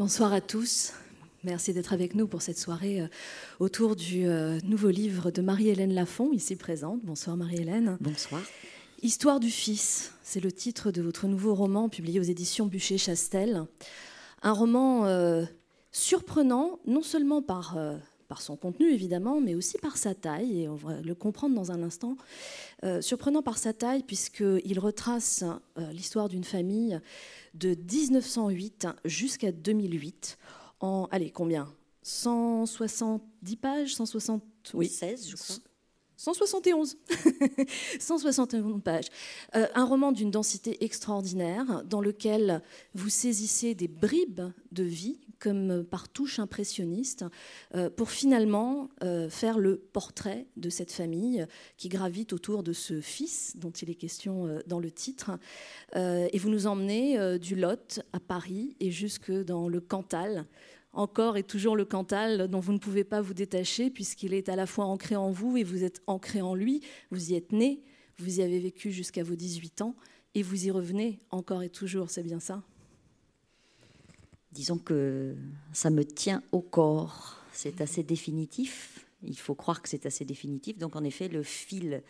Bonsoir à tous. Merci d'être avec nous pour cette soirée euh, autour du euh, nouveau livre de Marie-Hélène Lafont, ici présente. Bonsoir Marie-Hélène. Bonsoir. Histoire du fils, c'est le titre de votre nouveau roman publié aux éditions Bûcher-Chastel. Un roman euh, surprenant, non seulement par, par son contenu évidemment, mais aussi par sa taille, et on va le comprendre dans un instant. surprenant par sa taille, puisqu'il retrace l'histoire d'une famille de 1908 jusqu'à 2008 en, allez, combien? 170 pages? 160, oui. 16, je crois. 171. 171 pages. Euh, un roman d'une densité extraordinaire dans lequel vous saisissez des bribes de vie comme par touche impressionniste euh, pour finalement euh, faire le portrait de cette famille qui gravite autour de ce fils dont il est question dans le titre. et vous nous emmenez du Lot à Paris et jusque dans le Cantal encore et toujours le Cantal dont vous ne pouvez pas vous détacher puisqu'il est à la fois ancré en vous et vous êtes ancré en lui. Vous y êtes né, vous y avez vécu jusqu'à vos 18 ans et vous y revenez encore et toujours, c'est bien ça? Disons que ça me tient au corps. C'est assez définitif. Il faut croire que c'est assez définitif. Donc en effet, le fil,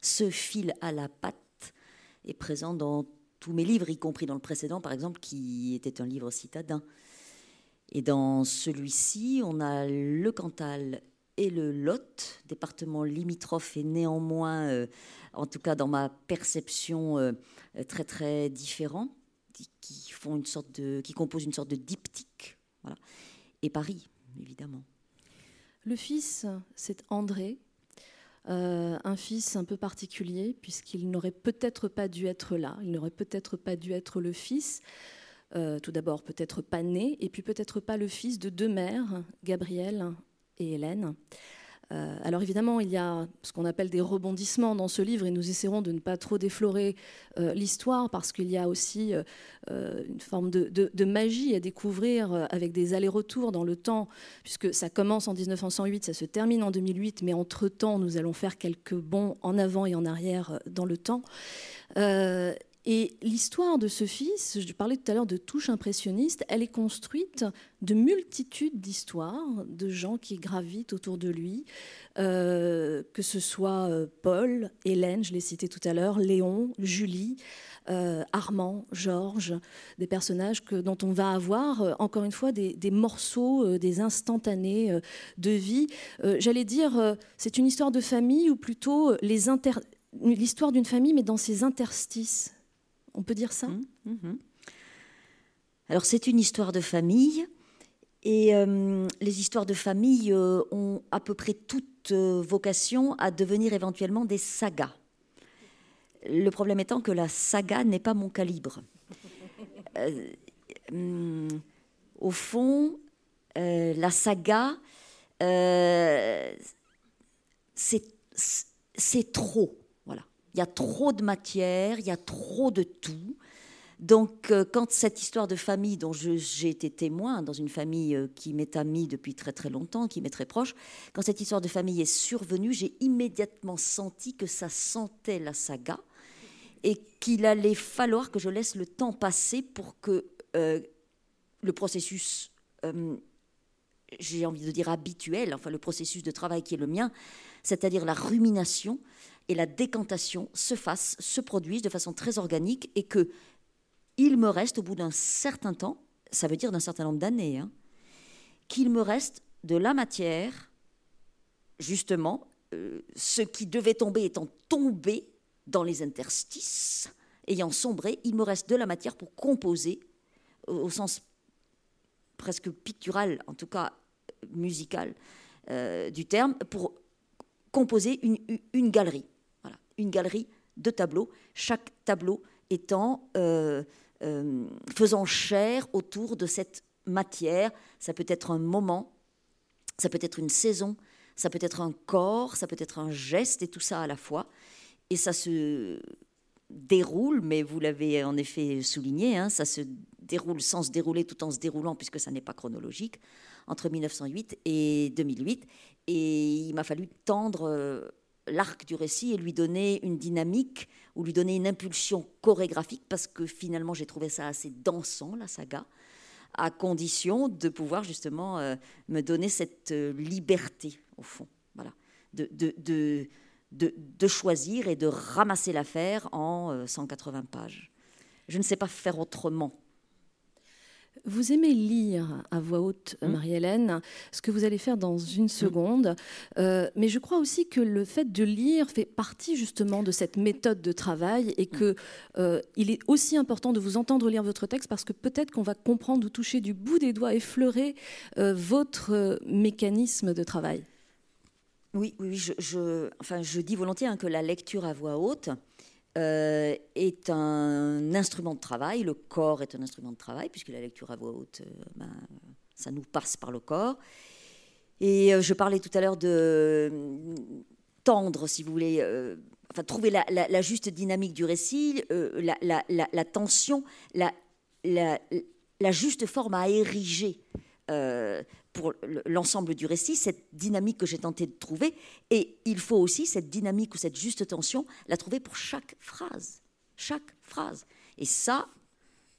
ce fil à la patte est présent dans tous mes livres, y compris dans le précédent, par exemple, qui était un livre citadin. Et dans celui-ci, on a le Cantal et le Lot, départements limitrophes et néanmoins, euh, en tout cas dans ma perception, euh, très très différents, qui, font une sorte de, qui composent une sorte de diptyque. Voilà. Et Paris, évidemment. Le fils, c'est André, euh, un fils un peu particulier, puisqu'il n'aurait peut-être pas dû être là, il n'aurait peut-être pas dû être le fils. Euh, tout d'abord peut-être pas né, et puis peut-être pas le fils de deux mères, Gabriel et Hélène. Euh, alors évidemment, il y a ce qu'on appelle des rebondissements dans ce livre et nous essaierons de ne pas trop déflorer euh, l'histoire parce qu'il y a aussi une forme de, magie à découvrir avec des allers-retours dans le temps, puisque ça commence en 1908, ça se termine en 2008, mais entre-temps, nous allons faire quelques bons en avant et en arrière dans le temps. Et l'histoire de ce fils, je parlais tout à l'heure de touche impressionniste, elle est construite de multitudes d'histoires, de gens qui gravitent autour de lui, euh, que ce soit euh, Paul, Hélène, je l'ai cité tout à l'heure, Léon, Julie, euh, Armand, Georges, des personnages dont on va avoir, encore une fois, des, morceaux, des instantanés de vie. J'allais dire, c'est une histoire de famille ou plutôt l'histoire d'une famille, mais dans ses interstices on peut dire ça? Mmh, mmh. Alors c'est une histoire de famille. Et euh, les histoires de famille euh, ont à peu près toute euh, vocation à devenir éventuellement des sagas. Le problème étant que la saga n'est pas mon calibre. Mmh, au fond, la saga, c'est trop. Il y a trop de matière, il y a trop de tout. Donc, euh, quand cette histoire de famille dont j'ai été témoin, dans une famille euh, qui m'est amie depuis très très longtemps, qui m'est très proche, quand cette histoire de famille est survenue, j'ai immédiatement senti que ça sentait la saga et qu'il allait falloir que je laisse le temps passer pour que euh, le processus, j'ai envie de dire habituel, enfin le processus de travail qui est le mien, c'est-à-dire la rumination, et la décantation se fasse, se produise de façon très organique et que il me reste au bout d'un certain temps, ça veut dire d'un certain nombre d'années, hein, qu'il me reste de la matière, justement, euh, ce qui devait tomber étant tombé dans les interstices, ayant sombré, il me reste de la matière pour composer, au, sens presque pictural, en tout cas musical euh, du terme, pour composer une galerie une galerie de tableaux, chaque tableau étant euh, euh, faisant chair autour de cette matière. Ça peut être un moment, ça peut être une saison, ça peut être un corps, ça peut être un geste, et tout ça à la fois. Et ça se déroule, mais vous l'avez en effet souligné, hein, ça se déroule sans se dérouler tout en se déroulant, puisque ça n'est pas chronologique, entre 1908 et 2008. Et il m'a fallu tendre euh, l'arc du récit et lui donner une dynamique ou lui donner une impulsion chorégraphique parce que finalement j'ai trouvé ça assez dansant la saga à condition de pouvoir justement euh, me donner cette euh, liberté, au fond, voilà, de, de, de, de, choisir et de ramasser l'affaire en 180 pages. Je ne sais pas faire autrement. Vous aimez lire à voix haute, mmh. Marie-Hélène, ce que vous allez faire dans une mmh. seconde. Euh, mais je crois aussi que le fait de lire fait partie justement de cette méthode de travail et mmh. qu'il euh, est aussi important de vous entendre lire votre texte parce que peut-être qu'on va comprendre ou toucher du bout des doigts, effleurer euh, votre mécanisme de travail. Oui, oui, je, enfin, je dis volontiers hein, que la lecture à voix haute, euh, est un instrument de travail. Le corps est un instrument de travail, puisque la lecture à voix haute, euh, ben, ça nous passe par le corps. Et euh, je parlais tout à l'heure de tendre, si vous voulez, enfin, trouver la, juste dynamique du récit, la, tension, la, juste forme à ériger pour l'ensemble du récit, cette dynamique que j'ai tenté de trouver. Et il faut aussi cette dynamique ou cette juste tension, la trouver pour chaque phrase. Chaque phrase. Et ça,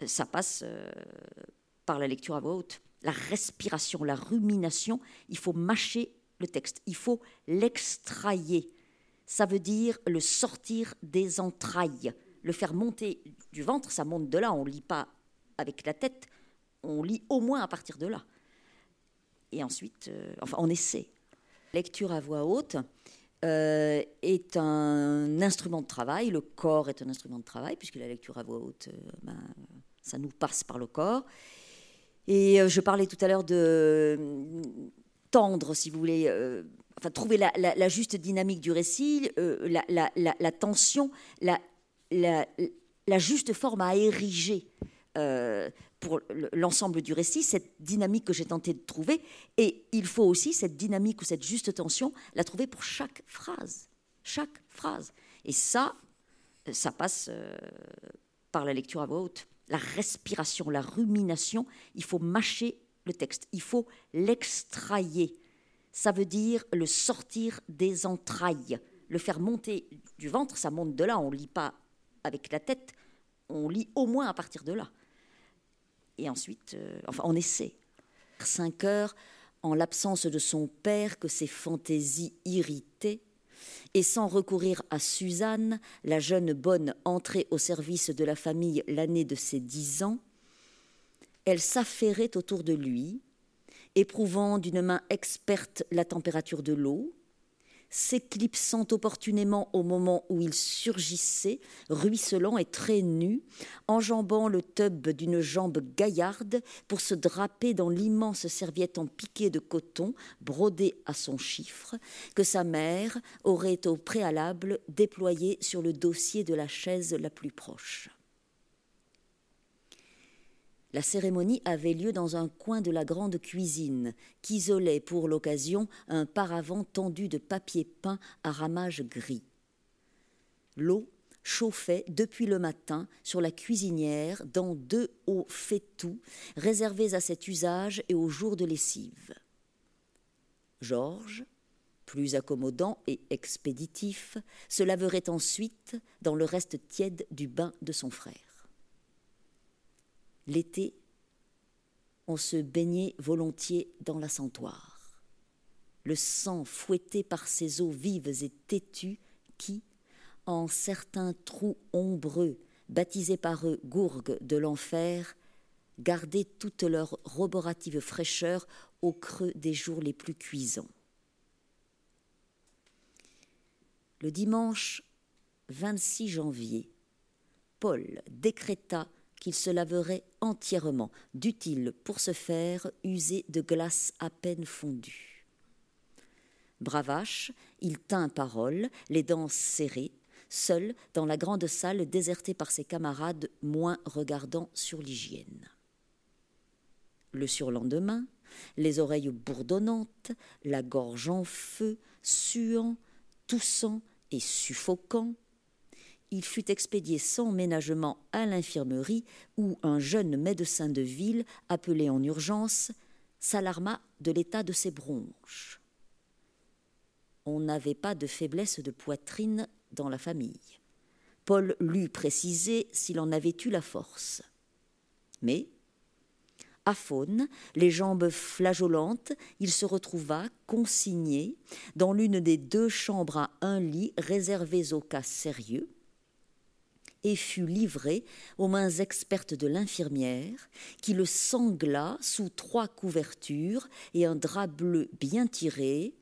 ça passe euh, par la lecture à voix haute. La respiration, la rumination, il faut mâcher le texte, il faut l'extrayer. Ça veut dire le sortir des entrailles, le faire monter du ventre, ça monte de là, on lit pas avec la tête, on lit au moins à partir de là et ensuite, euh, enfin, on essaie. Lecture à voix haute euh, est un instrument de travail. Le corps est un instrument de travail, puisque la lecture à voix haute, euh, ben, ça nous passe par le corps. Et je parlais tout à l'heure de tendre, si vous voulez, enfin, trouver la, juste dynamique du récit, la, tension, la, juste forme à ériger pour l'ensemble du récit, cette dynamique que j'ai tenté de trouver. Et il faut aussi cette dynamique ou cette juste tension, la trouver pour chaque phrase. Chaque phrase. Et ça, ça passe euh, par la lecture à voix haute. La respiration, la rumination, il faut mâcher le texte, il faut l'extrayer. Ça veut dire le sortir des entrailles, le faire monter du ventre, ça monte de là, on ne lit pas avec la tête, on lit au moins à partir de là et ensuite, euh, enfin, on essaie. Cinq heures, en l'absence de son père que ses fantaisies irritaient, et sans recourir à Suzanne, la jeune bonne entrée au service de la famille l'année de ses dix ans, elle s'affairait autour de lui, éprouvant d'une main experte la température de l'eau, s'éclipsant opportunément au moment où il surgissait, ruisselant et très nu, enjambant le tub d'une jambe gaillarde pour se draper dans l'immense serviette en piqué de coton brodée à son chiffre, que sa mère aurait au préalable déployé sur le dossier de la chaise la plus proche. La cérémonie avait lieu dans un coin de la grande cuisine, qu'isolait pour l'occasion un paravent tendu de papier peint à ramage gris. L'eau chauffait depuis le matin sur la cuisinière dans deux hauts fétous réservés à cet usage et au jour de lessive. Georges, plus accommodant et expéditif, se laverait ensuite dans le reste tiède du bain de son frère. L'été, on se baignait volontiers dans la. Le sang fouetté par ces eaux vives et têtues qui, en certains trous ombreux, baptisés par eux gourgues de l'enfer, gardaient toute leur roborative fraîcheur au creux des jours les plus cuisants. Le dimanche 26 janvier, Paul décréta qu'il se laverait entièrement, dût-il pour ce faire user de glace à peine fondue. Bravache, il tint parole, les dents serrées, seul dans la grande salle désertée par ses camarades moins regardant sur l'hygiène. Le surlendemain, les oreilles bourdonnantes, la gorge en feu, suant, toussant et suffoquant, il fut expédié sans ménagement à l'infirmerie où un jeune médecin de ville, appelé en urgence, s'alarma de l'état de ses bronches. On n'avait pas de faiblesse de poitrine dans la famille. Paul l'eût précisé s'il en avait eu la force. Mais, aphone, les jambes flageolantes, il se retrouva consigné dans l'une des deux chambres à un lit réservées aux cas sérieux et fut livré aux mains expertes de l'infirmière, qui le sangla sous trois couvertures et un drap bleu bien tiré,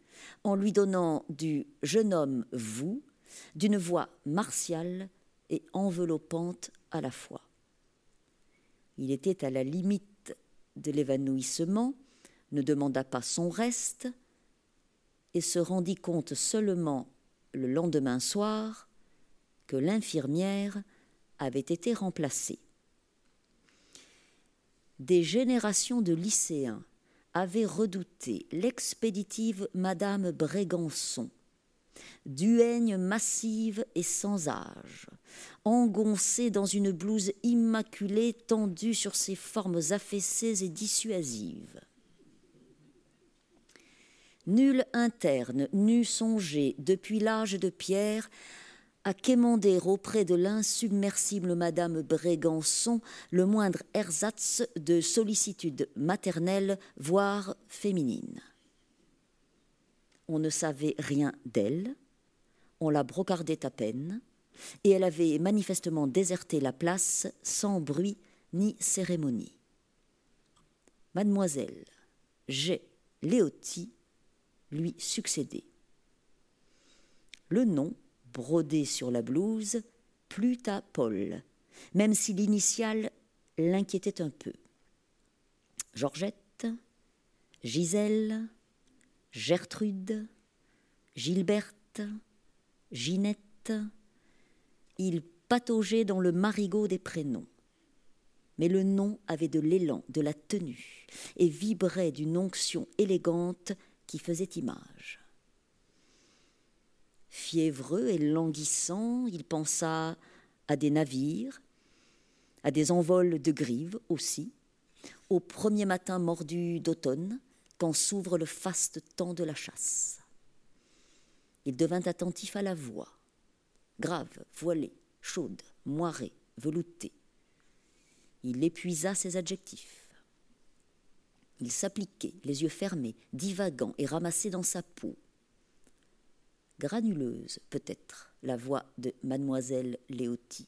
en lui donnant du jeune homme vous, d'une voix martiale et enveloppante à la fois. Il était à la limite de l'évanouissement, ne demanda pas son reste, et se rendit compte seulement le lendemain soir que l'infirmière avait été remplacée. Des générations de lycéens avaient redouté l'expéditive Madame Brégançon, duègne massive et sans âge, engoncée dans une blouse immaculée tendue sur ses formes affaissées et dissuasives. Nul interne n'eût songé, depuis l'âge de pierre, à quémander auprès de l'insubmersible Madame Brégançon le moindre ersatz de sollicitude maternelle, voire féminine. On ne savait rien d'elle, on la brocardait à peine, et elle avait manifestement déserté la place sans bruit ni cérémonie. Mademoiselle G. Léoti lui succédait. Le nom brodé sur la blouse plut à Paul, même si l'initiale l'inquiétait un peu. Georgette, Gisèle, Gertrude, Gilberte, Ginette, il pataugeait dans le marigot des prénoms. Mais le nom avait de l'élan, de la tenue, et vibrait d'une onction élégante qui faisait image. Fiévreux et languissant, il pensa à des navires, à des envols de grives aussi, au premier matin mordu d'automne, quand s'ouvre le faste temps de la chasse. Il devint attentif à la voix, grave, voilée, chaude, moirée, veloutée. Il épuisa ses adjectifs. Il s'appliquait, les yeux fermés, divagant et ramassé dans sa peau, granuleuse peut-être, la voix de mademoiselle Léoti,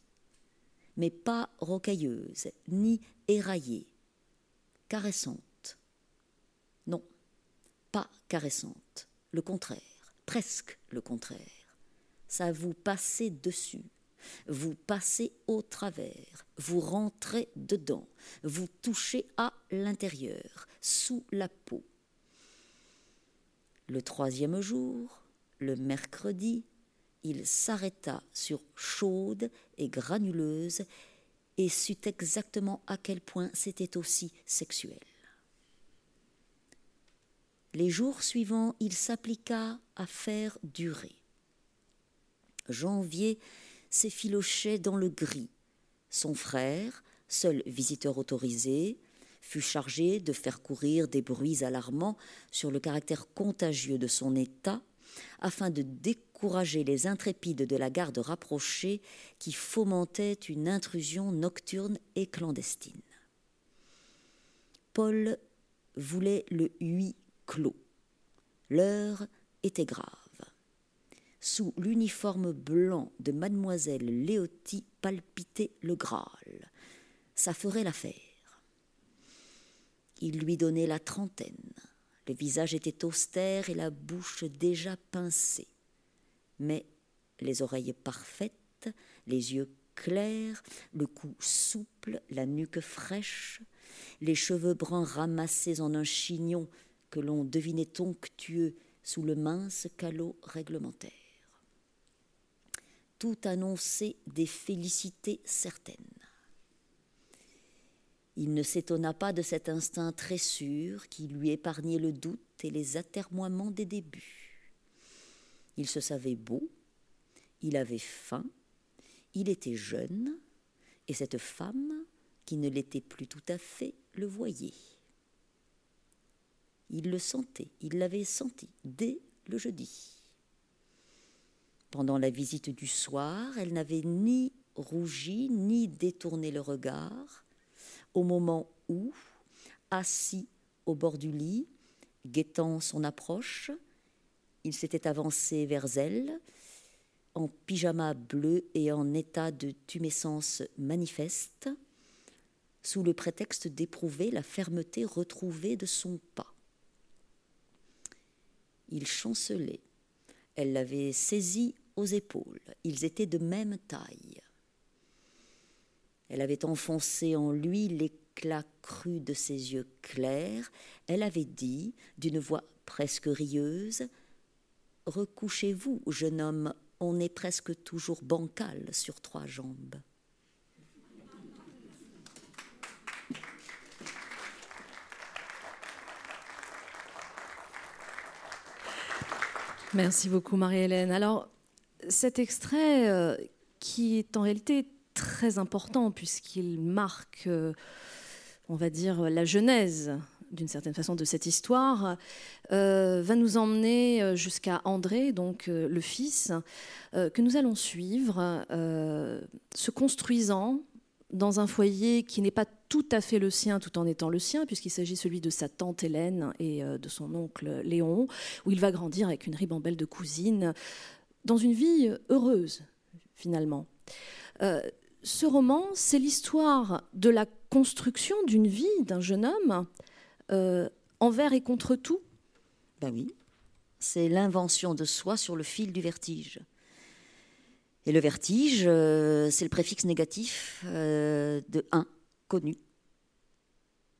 mais pas rocailleuse, ni éraillée, caressante. Non, pas caressante, le contraire, presque le contraire. Ça vous passez dessus, vous passez au travers, vous rentrez dedans, vous touchez à l'intérieur, sous la peau. Le troisième jour, le mercredi, il s'arrêta sur chaude et granuleuse et sut exactement à quel point c'était aussi sexuel. Les jours suivants, il s'appliqua à faire durer. Janvier s'effilochait dans le gris. Son frère, seul visiteur autorisé, fut chargé de faire courir des bruits alarmants sur le caractère contagieux de son état afin de décourager les intrépides de la garde rapprochée qui fomentaient une intrusion nocturne et clandestine. Paul voulait le huis clos. L'heure était grave. Sous l'uniforme blanc de mademoiselle Léotie palpitait le Graal. Ça ferait l'affaire. Il lui donnait la trentaine. Le visage était austère et la bouche déjà pincée. Mais les oreilles parfaites, les yeux clairs, le cou souple, la nuque fraîche, les cheveux bruns ramassés en un chignon que l'on devinait onctueux sous le mince calot réglementaire. Tout annonçait des félicités certaines. Il ne s'étonna pas de cet instinct très sûr qui lui épargnait le doute et les atermoiements des débuts. Il se savait beau, il avait faim, il était jeune, et cette femme, qui ne l'était plus tout à fait, le voyait. Il le sentait, il l'avait senti dès le jeudi. Pendant la visite du soir, elle n'avait ni rougi ni détourné le regard, au moment où, assis au bord du lit, guettant son approche. Il s'était avancé vers elle, en pyjama bleu et en état de tumescence manifeste, sous le prétexte d'éprouver la fermeté retrouvée de son pas. Il chancelait. Elle l'avait saisi aux épaules. Ils étaient de même taille. Elle avait enfoncé en lui l'éclat cru de ses yeux clairs. Elle avait dit, d'une voix presque rieuse, Recouchez-vous, jeune homme, on est presque toujours bancal sur trois jambes. Merci beaucoup, Marie-Hélène. Alors, cet extrait, euh, qui est en réalité très important, puisqu'il marque, euh, on va dire, la genèse d'une certaine façon de cette histoire, euh, va nous emmener jusqu'à André, donc le fils, que nous allons suivre, se construisant dans un foyer qui n'est pas tout à fait le sien tout en étant le sien, puisqu'il s'agit celui de sa tante Hélène et euh, de son oncle Léon, où il va grandir avec une ribambelle de cousines, dans une vie heureuse, finalement. Ce roman, c'est l'histoire de la construction d'une vie d'un jeune homme euh, envers et contre tout. Ben oui, c'est l'invention de soi sur le fil du vertige. Et le vertige, euh, c'est le préfixe négatif euh, de un, connu.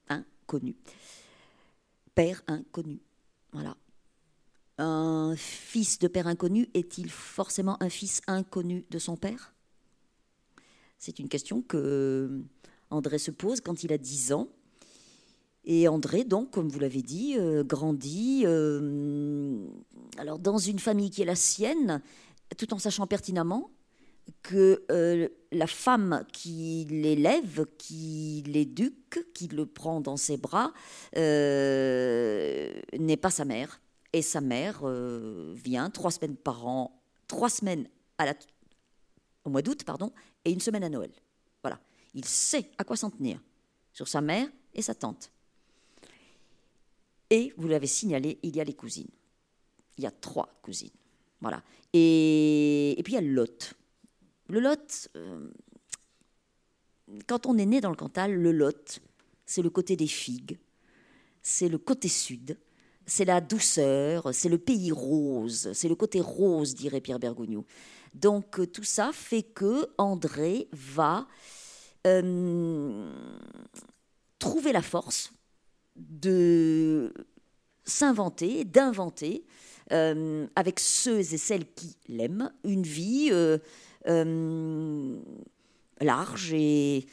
Inconnu. Père inconnu. Voilà. Un fils de père inconnu est-il forcément un fils inconnu de son père? C'est une question que André se pose quand il a 10 ans. Et André, donc, comme vous l'avez dit, euh, grandit alors dans une famille qui est la sienne, tout en sachant pertinemment que euh, la femme qui l'élève, qui l'éduque, qui le prend dans ses bras, euh, n'est pas sa mère. Et sa mère euh, vient trois semaines par an, trois semaines au mois d'août, pardon, et une semaine à Noël. Voilà. Il sait à quoi s'en tenir sur sa mère et sa tante. Et vous l'avez signalé, il y a les cousines. Il y a trois cousines. Voilà. Et, puis il y a Lot. Le Lot, euh, quand on est né dans le Cantal, le Lot, c'est le côté des figues, c'est le côté sud, c'est la douceur, c'est le pays rose, c'est le côté rose, dirait Pierre Bergogneau. Donc euh, tout ça fait que André va euh, trouver la force de s'inventer, d'inventer, avec ceux et celles qui l'aiment, une vie euh, large et,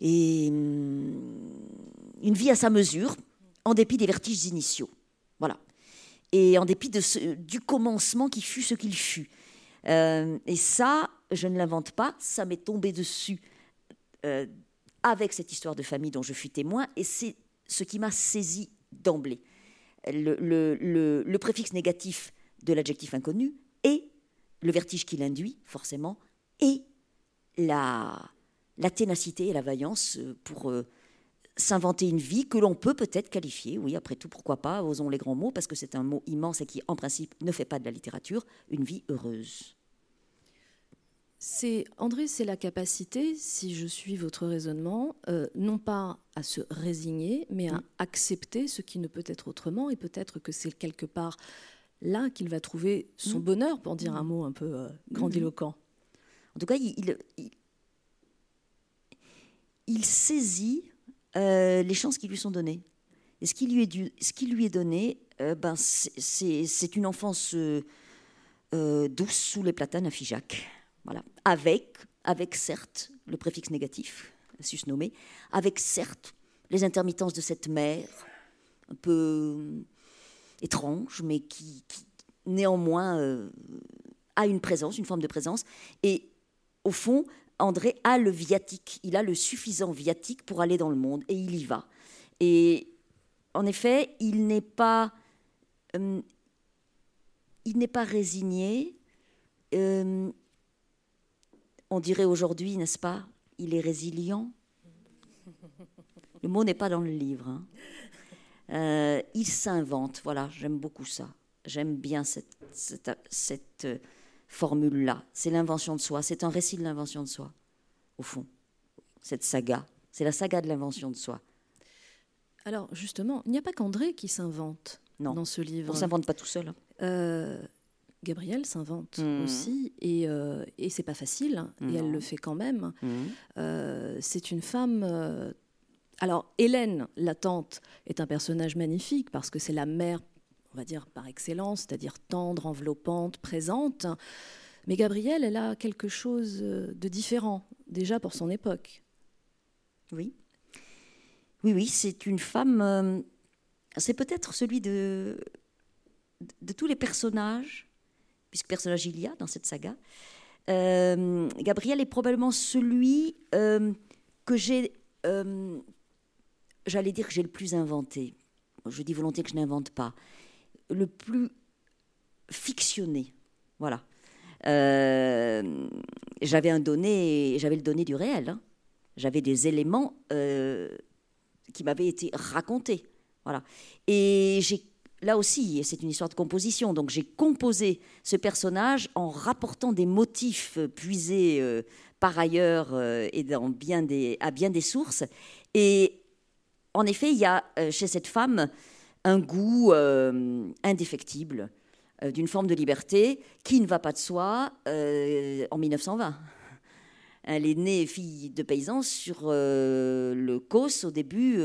une vie à sa mesure, en dépit des vertiges initiaux. Voilà. Et en dépit du commencement qui fut ce qu'il fut. Euh, et ça, je ne l'invente pas, ça m'est tombé dessus euh, avec cette histoire de famille dont je fus témoin, et c'est ce qui m'a saisi d'emblée. Le, préfixe négatif de l'adjectif inconnu et le vertige qu'il induit, forcément, et la, ténacité et la vaillance pour euh, s'inventer une vie que l'on peut peut-être qualifier, oui, après tout, pourquoi pas, osons les grands mots, parce que c'est un mot immense et qui, en principe, ne fait pas de la littérature, une vie heureuse. C'est André, c'est la capacité, si je suis votre raisonnement, euh, non pas à se résigner, mais à accepter ce qui ne peut être autrement, et peut-être que c'est quelque part là qu'il va trouver son mm. bonheur, pour dire un mm. mot un peu euh, grandiloquent. En tout cas, il, il, saisit euh, les chances qui lui sont données. Et ce qui lui est, donné, euh, ben, c'est une enfance douce sous les platanes à Figeac. Voilà. Avec, avec certes le préfixe négatif, susnommé, avec certes les intermittences de cette mère, un peu étrange, mais qui, néanmoins euh, a une présence, une forme de présence. Et au fond, André a le viatique, il a le suffisant viatique pour aller dans le monde, et il y va. Et en effet, il n'est pas, euh, il n'est pas résigné. Euh, on dirait aujourd'hui, n'est-ce pas Il est résilient. Le mot n'est pas dans le livre. Hein. Euh, il s'invente, voilà, j'aime beaucoup ça. J'aime bien cette, cette, formule-là. C'est l'invention de soi, c'est un récit de l'invention de soi, au fond. Cette saga, c'est la saga de l'invention de soi. Alors justement, il n'y a pas qu'André qui s'invente dans ce livre. On s'invente pas tout seul. Hein. Euh, Gabrielle s'invente mmh. aussi, et, euh, et c'est pas facile, et elle le fait quand même. Mmh. c'est une femme alors, Hélène, la tante, est un personnage magnifique parce que c'est la mère, on va dire, par excellence, c'est-à-dire tendre, enveloppante, présente. Mais Gabrielle, elle a quelque chose de différent, déjà pour son époque. Oui. Oui, oui, c'est une femme. Euh, c'est peut-être celui de, tous les personnages, puisque personnage il y a dans cette saga. Euh, Gabrielle est probablement celui euh, que j'ai j'allais dire que j'ai le plus inventé. Je dis volontiers que je n'invente pas. Le plus fictionné. Voilà. Euh, j'avais un donné, j'avais le donné du réel. Hein. J'avais des éléments euh, qui m'avaient été racontés. Voilà. Et j'ai là aussi, c'est une histoire de composition. Donc j'ai composé ce personnage en rapportant des motifs puisés euh, par ailleurs et dans bien des, à bien des sources. Et en effet, il y a chez cette femme un goût euh, indéfectible euh, d'une forme de liberté qui ne va pas de soi en 1920. Elle est née fille de paysan sur le Causse au début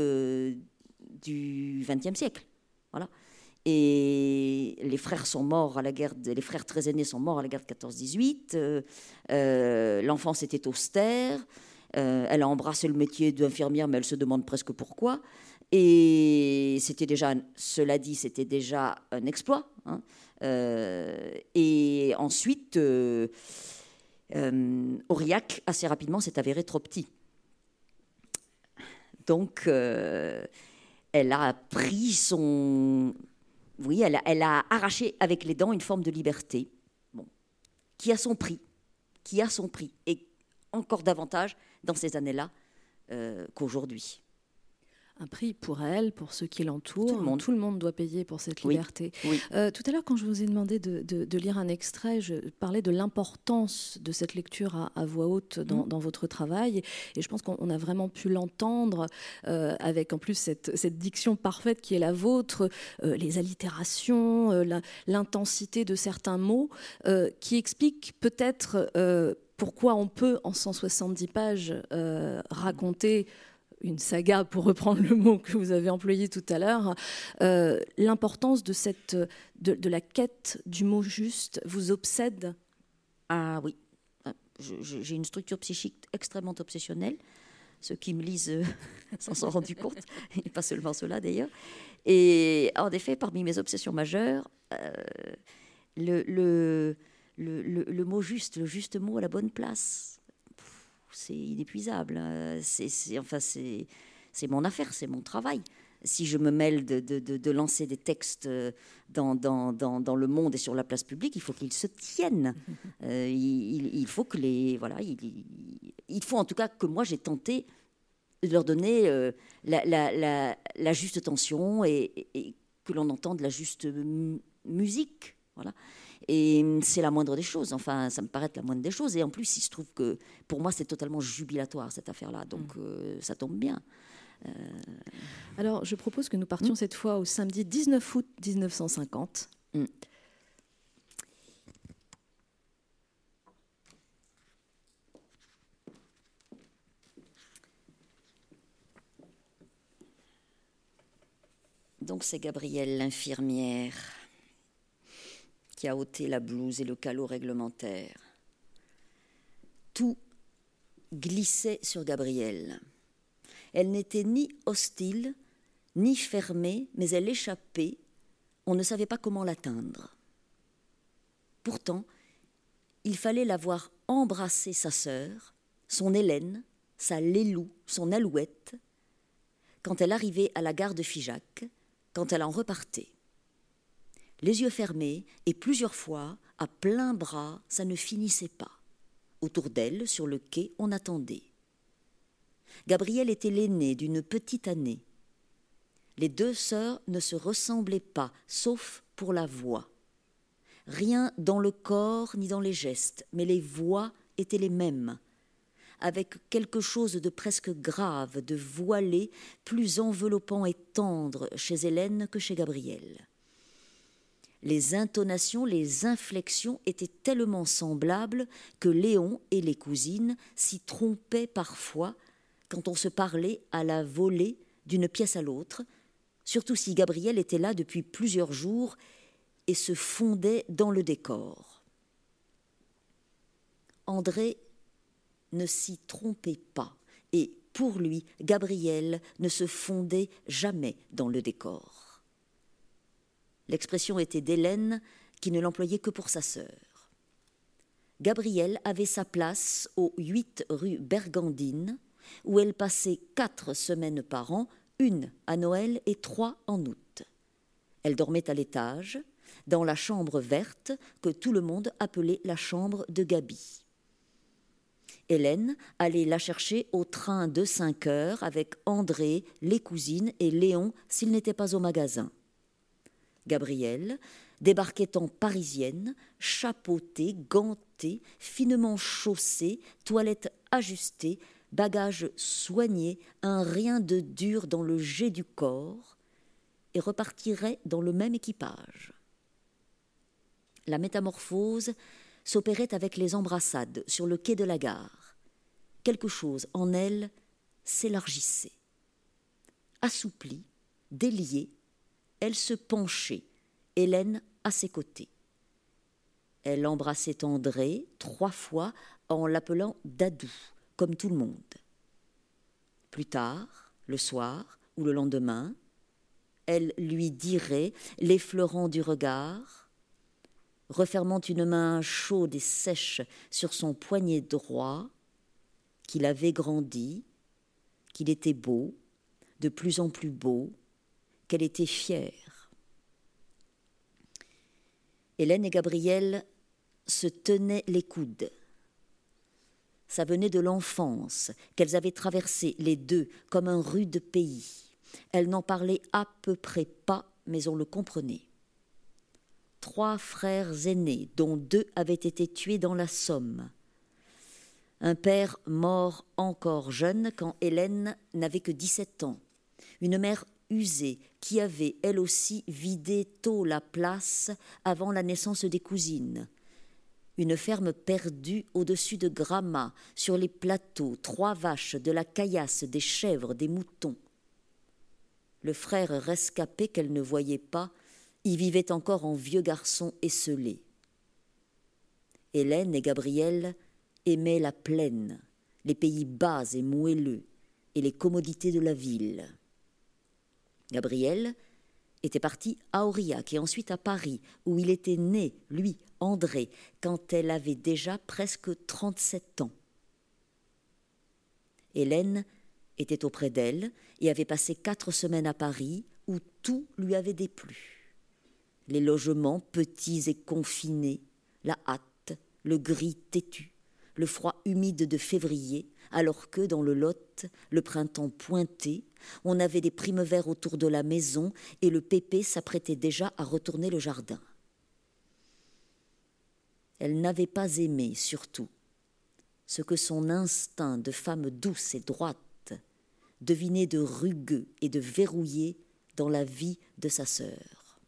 du XXe siècle. Voilà. Et les frères sont morts à la guerre, les frères très aînés sont morts à la guerre de 14-18. L'enfance était austère. Euh, elle a embrassé le métier d'infirmière, mais elle se demande presque pourquoi. Et c'était déjà, cela dit, c'était déjà un exploit. Hein. Euh, et ensuite, euh, Aurillac, assez rapidement, s'est avéré trop petit. Donc, elle a pris son. Oui, elle a, elle a, arraché avec les dents une forme de liberté, bon, qui a son prix, qui a son prix. Et encore davantage dans ces années-là euh, qu'aujourd'hui. Un prix pour elle, pour ceux qui l'entourent. Tout, le monde doit payer pour cette liberté. Euh, tout à l'heure, quand je vous ai demandé de, lire un extrait, je parlais de l'importance de cette lecture à, voix haute dans, mmh. votre travail. Et je pense qu'on a vraiment pu l'entendre euh, avec en plus cette, diction parfaite qui est la vôtre, les allitérations, l'intensité de certains mots, qui expliquent peut-être pourquoi on peut, en 170 pages, euh, raconter une saga, pour reprendre le mot que vous avez employé tout à l'heure, euh, l'importance de, cette, de, la quête du mot juste vous obsède? Ah oui, ah, j'ai une structure psychique extrêmement obsessionnelle. Ceux qui me lisent euh, s'en sont rendus compte, et pas seulement cela d'ailleurs. Et en effet, parmi mes obsessions majeures, le le, mot juste, le juste mot à la bonne place. C'est inépuisable. Hein. C'est, enfin, c'est, mon affaire, c'est mon travail. Si je me mêle de, lancer des textes euh, dans, dans, le monde et sur la place publique, il faut qu'ils se tiennent. Euh, il, faut que les. Voilà, il, faut en tout cas que moi j'ai tenté de leur donner euh, la, juste tension et, et que l'on entende la juste musique. Voilà. Et c'est la moindre des choses. Enfin, ça me paraît être la moindre des choses. Et en plus, il se trouve que pour moi, c'est totalement jubilatoire cette affaire-là. Donc, mm. euh, ça tombe bien. Euh, Alors, je propose que nous partions mm. cette fois au samedi 19 août 1950. Mm. Donc c'est Gabrielle l'infirmière qui a ôté la blouse et le calot réglementaire. Tout glissait sur Gabrielle. Elle n'était ni hostile, ni fermée, mais elle échappait. On ne savait pas comment l'atteindre. Pourtant, il fallait l'avoir embrassé sa sœur, son Hélène, sa Lélou, son Alouette, quand elle arrivait à la gare de Figeac, quand elle en repartait les yeux fermés, et plusieurs fois, à plein bras, ça ne finissait pas. Autour d'elle, sur le quai, on attendait. Gabrielle était l'aînée d'une petite année. Les deux sœurs ne se ressemblaient pas, sauf pour la voix. Rien dans le corps ni dans les gestes, mais les voix étaient les mêmes, avec quelque chose de presque grave, de voilé, plus enveloppant et tendre chez Hélène que chez Gabrielle. Les intonations, les inflexions étaient tellement semblables que Léon et les cousines s'y trompaient parfois quand on se parlait à la volée d'une pièce à l'autre, surtout si Gabrielle était là depuis plusieurs jours et se fondait dans le décor. André ne s'y trompait pas, et pour lui, Gabrielle ne se fondait jamais dans le décor. L'expression était d'Hélène, qui ne l'employait que pour sa sœur. Gabrielle avait sa place au 8 rue Bergandine, où elle passait quatre semaines par an, une à Noël et trois en août. Elle dormait à l'étage, dans la chambre verte que tout le monde appelait la chambre de Gabi. Hélène allait la chercher au train de 5 heures avec André, les cousines et Léon s'il n'était pas au magasin. Gabrielle débarquait en parisienne, chapeautée, gantée, finement chaussée, toilette ajustée, bagages soignés, un rien de dur dans le jet du corps, et repartirait dans le même équipage. La métamorphose s'opérait avec les embrassades sur le quai de la gare. Quelque chose en elle s'élargissait. Assouplie, déliée, elle se penchait, Hélène à ses côtés. Elle embrassait André trois fois en l'appelant Dadou, comme tout le monde. Plus tard, le soir ou le lendemain, elle lui dirait, l'effleurant du regard, refermant une main chaude et sèche sur son poignet droit, qu'il avait grandi, qu'il était beau, de plus en plus beau, qu'elle était fière. Hélène et Gabriel se tenaient les coudes. Ça venait de l'enfance, qu'elles avaient traversé les deux comme un rude pays. Elles n'en parlaient à peu près pas, mais on le comprenait. Trois frères aînés, dont deux avaient été tués dans la Somme. Un père mort encore jeune quand Hélène n'avait que 17 ans. Une mère qui avait, elle aussi, vidé tôt la place avant la naissance des cousines une ferme perdue au-dessus de Gramma, sur les plateaux, trois vaches, de la caillasse, des chèvres, des moutons. Le frère rescapé qu'elle ne voyait pas y vivait encore en vieux garçon esselé. Hélène et Gabriel aimaient la plaine, les pays bas et moelleux, et les commodités de la ville. Gabriel était parti à Aurillac et ensuite à Paris, où il était né, lui, André, quand elle avait déjà presque 37 ans. Hélène était auprès d'elle et avait passé quatre semaines à Paris, où tout lui avait déplu. Les logements petits et confinés, la hâte, le gris têtu, le froid humide de février, alors que dans le Lot, le printemps pointé, on avait des primes verts autour de la maison et le pépé s'apprêtait déjà à retourner le jardin. Elle n'avait pas aimé, surtout, ce que son instinct de femme douce et droite devinait de rugueux et de verrouillé dans la vie de sa sœur.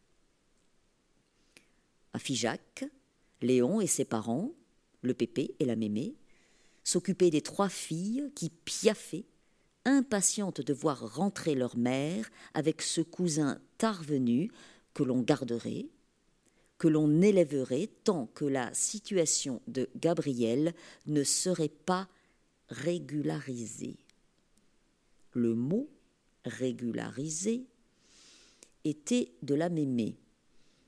À Figeac, Léon et ses parents, le pépé et la mémé, s'occuper des trois filles qui piaffaient, impatientes de voir rentrer leur mère avec ce cousin tard venu que l'on garderait, que l'on élèverait tant que la situation de Gabriel ne serait pas régularisée. Le mot régularisé était de la mémé,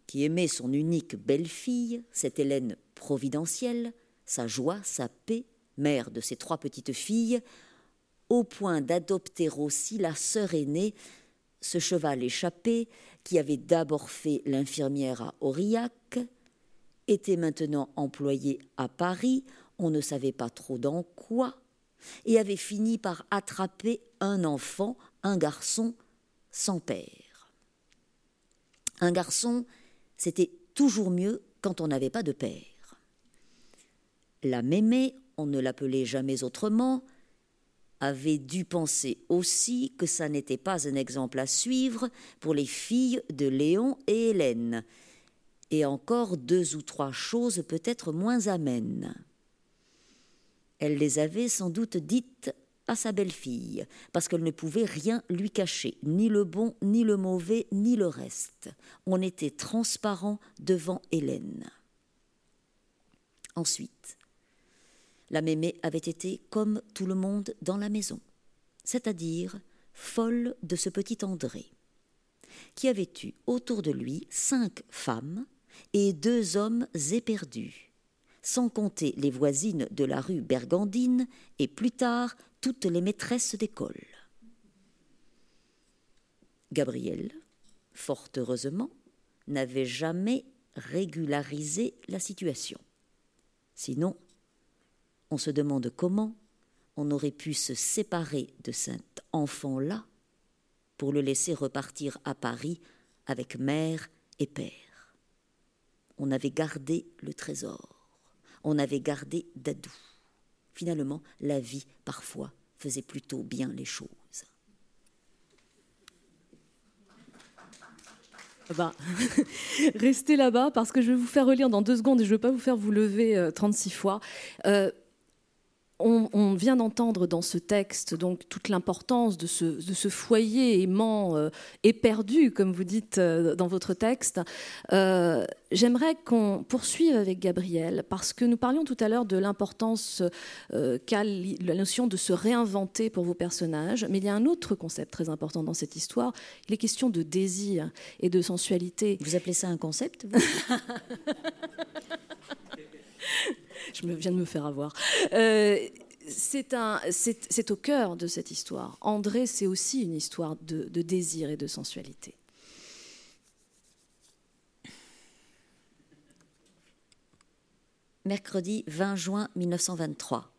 qui aimait son unique belle-fille, cette Hélène providentielle, sa joie, sa paix, mère de ses trois petites filles, au point d'adopter aussi la sœur aînée, ce cheval échappé qui avait d'abord fait l'infirmière à Aurillac, était maintenant employé à Paris, on ne savait pas trop dans quoi, et avait fini par attraper un enfant, un garçon sans père. Un garçon, c'était toujours mieux quand on n'avait pas de père. La mémé, on ne l'appelait jamais autrement, avait dû penser aussi que ça n'était pas un exemple à suivre pour les filles de Léon et Hélène, et encore deux ou trois choses peut-être moins amènes. Elle les avait sans doute dites à sa belle-fille, parce qu'elle ne pouvait rien lui cacher, ni le bon, ni le mauvais, ni le reste. On était transparent devant Hélène. Ensuite, la mémé avait été comme tout le monde dans la maison, c'est-à-dire folle de ce petit André, qui avait eu autour de lui cinq femmes et deux hommes éperdus, sans compter les voisines de la rue Bergandine et plus tard toutes les maîtresses d'école. Gabrielle, fort heureusement, n'avait jamais régularisé la situation. Sinon, on se demande comment on aurait pu se séparer de cet enfant-là pour le laisser repartir à Paris avec mère et père. On avait gardé le trésor, on avait gardé Dadou. Finalement, la vie, parfois, faisait plutôt bien les choses. Ben, restez là-bas parce que je vais vous faire relire dans deux secondes et je ne vais pas vous faire vous lever 36 euh, fois. Euh, on, vient d'entendre dans ce texte donc toute l'importance de ce, foyer aimant euh, éperdu, comme vous dites euh, dans votre texte. Euh, j'aimerais qu'on poursuive avec Gabriel, parce que nous parlions tout à l'heure de l'importance qu'a la notion de se réinventer pour vos personnages, mais il y a un autre concept très important dans cette histoire, les questions de désir et de sensualité. Vous appelez ça un concept je viens de me faire avoir. Euh, c'est au cœur de cette histoire. André, c'est aussi une histoire de, de, désir et de sensualité. Mercredi 20 juin 1923.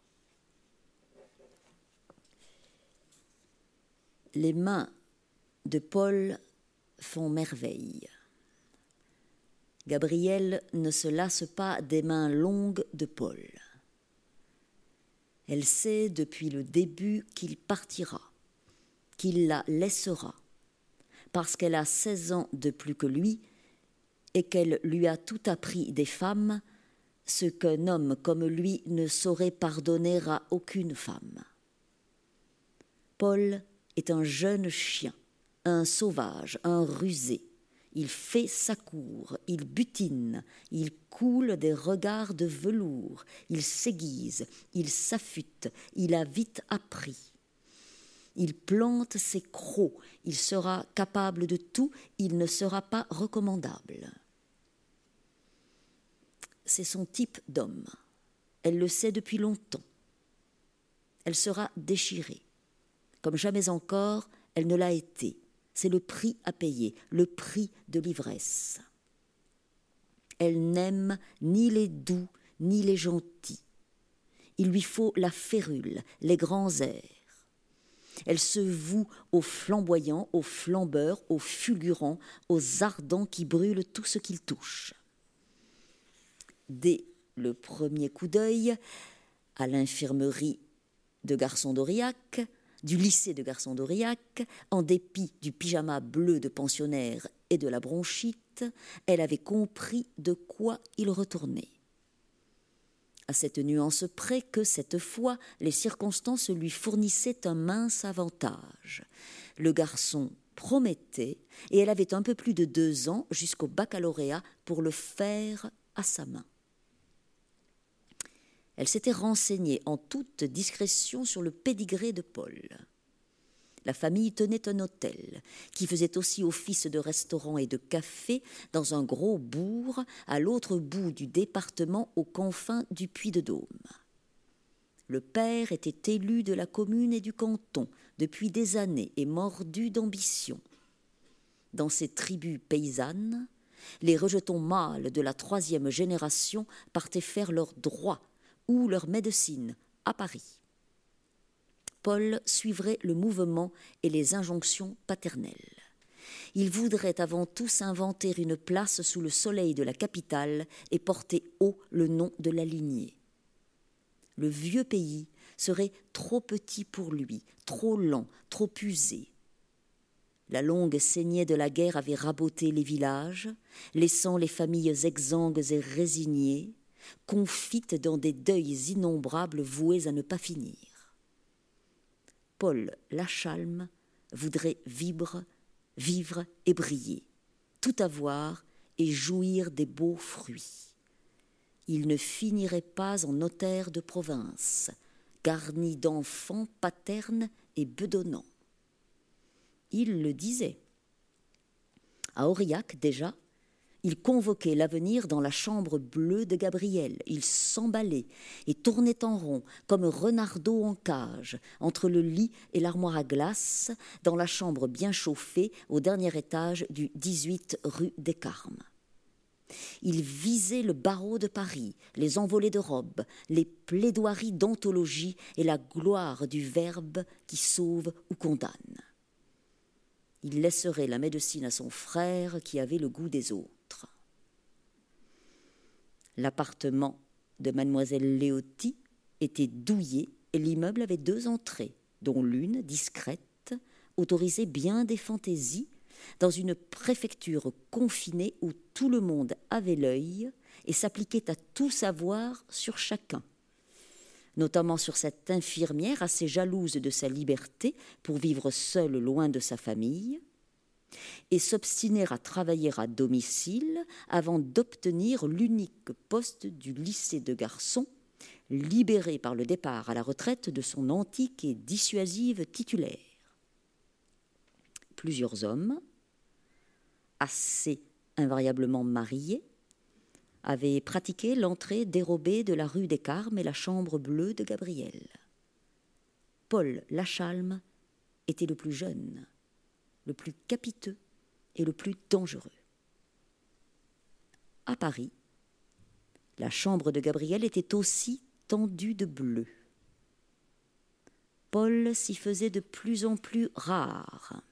Les mains de Paul font merveille. Gabrielle ne se lasse pas des mains longues de Paul. Elle sait depuis le début qu'il partira, qu'il la laissera, parce qu'elle a seize ans de plus que lui et qu'elle lui a tout appris des femmes, ce qu'un homme comme lui ne saurait pardonner à aucune femme. Paul est un jeune chien, un sauvage, un rusé, il fait sa cour, il butine, il coule des regards de velours, il s'aiguise, il s'affûte, il a vite appris. Il plante ses crocs, il sera capable de tout, il ne sera pas recommandable. C'est son type d'homme. Elle le sait depuis longtemps. Elle sera déchirée. Comme jamais encore, elle ne l'a été c'est le prix à payer, le prix de l'ivresse. Elle n'aime ni les doux ni les gentils. Il lui faut la férule, les grands airs. Elle se voue aux flamboyants, aux flambeurs, aux fulgurants, aux ardents qui brûlent tout ce qu'ils touchent. Dès le premier coup d'œil, à l'infirmerie de Garçon d'Aurillac, du lycée de garçons d'Aurillac, en dépit du pyjama bleu de pensionnaire et de la bronchite, elle avait compris de quoi il retournait. À cette nuance près que, cette fois, les circonstances lui fournissaient un mince avantage. Le garçon promettait, et elle avait un peu plus de deux ans jusqu'au baccalauréat pour le faire à sa main. Elle s'était renseignée en toute discrétion sur le pédigré de Paul. La famille tenait un hôtel, qui faisait aussi office de restaurant et de café dans un gros bourg à l'autre bout du département aux confins du Puy-de-Dôme. Le père était élu de la commune et du canton depuis des années et mordu d'ambition. Dans ces tribus paysannes, les rejetons mâles de la troisième génération partaient faire leur droit ou leur médecine à Paris. Paul suivrait le mouvement et les injonctions paternelles. Il voudrait avant tout s'inventer une place sous le soleil de la capitale et porter haut le nom de la lignée. Le vieux pays serait trop petit pour lui, trop lent, trop usé. La longue saignée de la guerre avait raboté les villages, laissant les familles exsangues et résignées, confites dans des deuils innombrables voués à ne pas finir. Paul Lachalme voudrait vivre, vivre et briller, tout avoir et jouir des beaux fruits. Il ne finirait pas en notaire de province, garni d'enfants paternes et bedonnants. Il le disait. À Aurillac, déjà, il convoquait l'avenir dans la chambre bleue de Gabriel. Il s'emballait et tournait en rond, comme Renardeau en cage, entre le lit et l'armoire à glace, dans la chambre bien chauffée au dernier étage du 18 rue des Carmes. Il visait le barreau de Paris, les envolées de robes, les plaidoiries d'anthologie et la gloire du verbe qui sauve ou condamne. Il laisserait la médecine à son frère qui avait le goût des autres. L'appartement de mademoiselle Léotie était douillé et l'immeuble avait deux entrées, dont l'une, discrète, autorisait bien des fantaisies dans une préfecture confinée où tout le monde avait l'œil et s'appliquait à tout savoir sur chacun, notamment sur cette infirmière assez jalouse de sa liberté pour vivre seule loin de sa famille, et s'obstiner à travailler à domicile avant d'obtenir l'unique poste du lycée de garçons, libéré par le départ à la retraite de son antique et dissuasive titulaire. Plusieurs hommes, assez invariablement mariés, avaient pratiqué l'entrée dérobée de la rue des Carmes et la chambre bleue de Gabriel. Paul Lachalme était le plus jeune le plus capiteux et le plus dangereux. À Paris, la chambre de Gabriel était aussi tendue de bleu. Paul s'y faisait de plus en plus rare.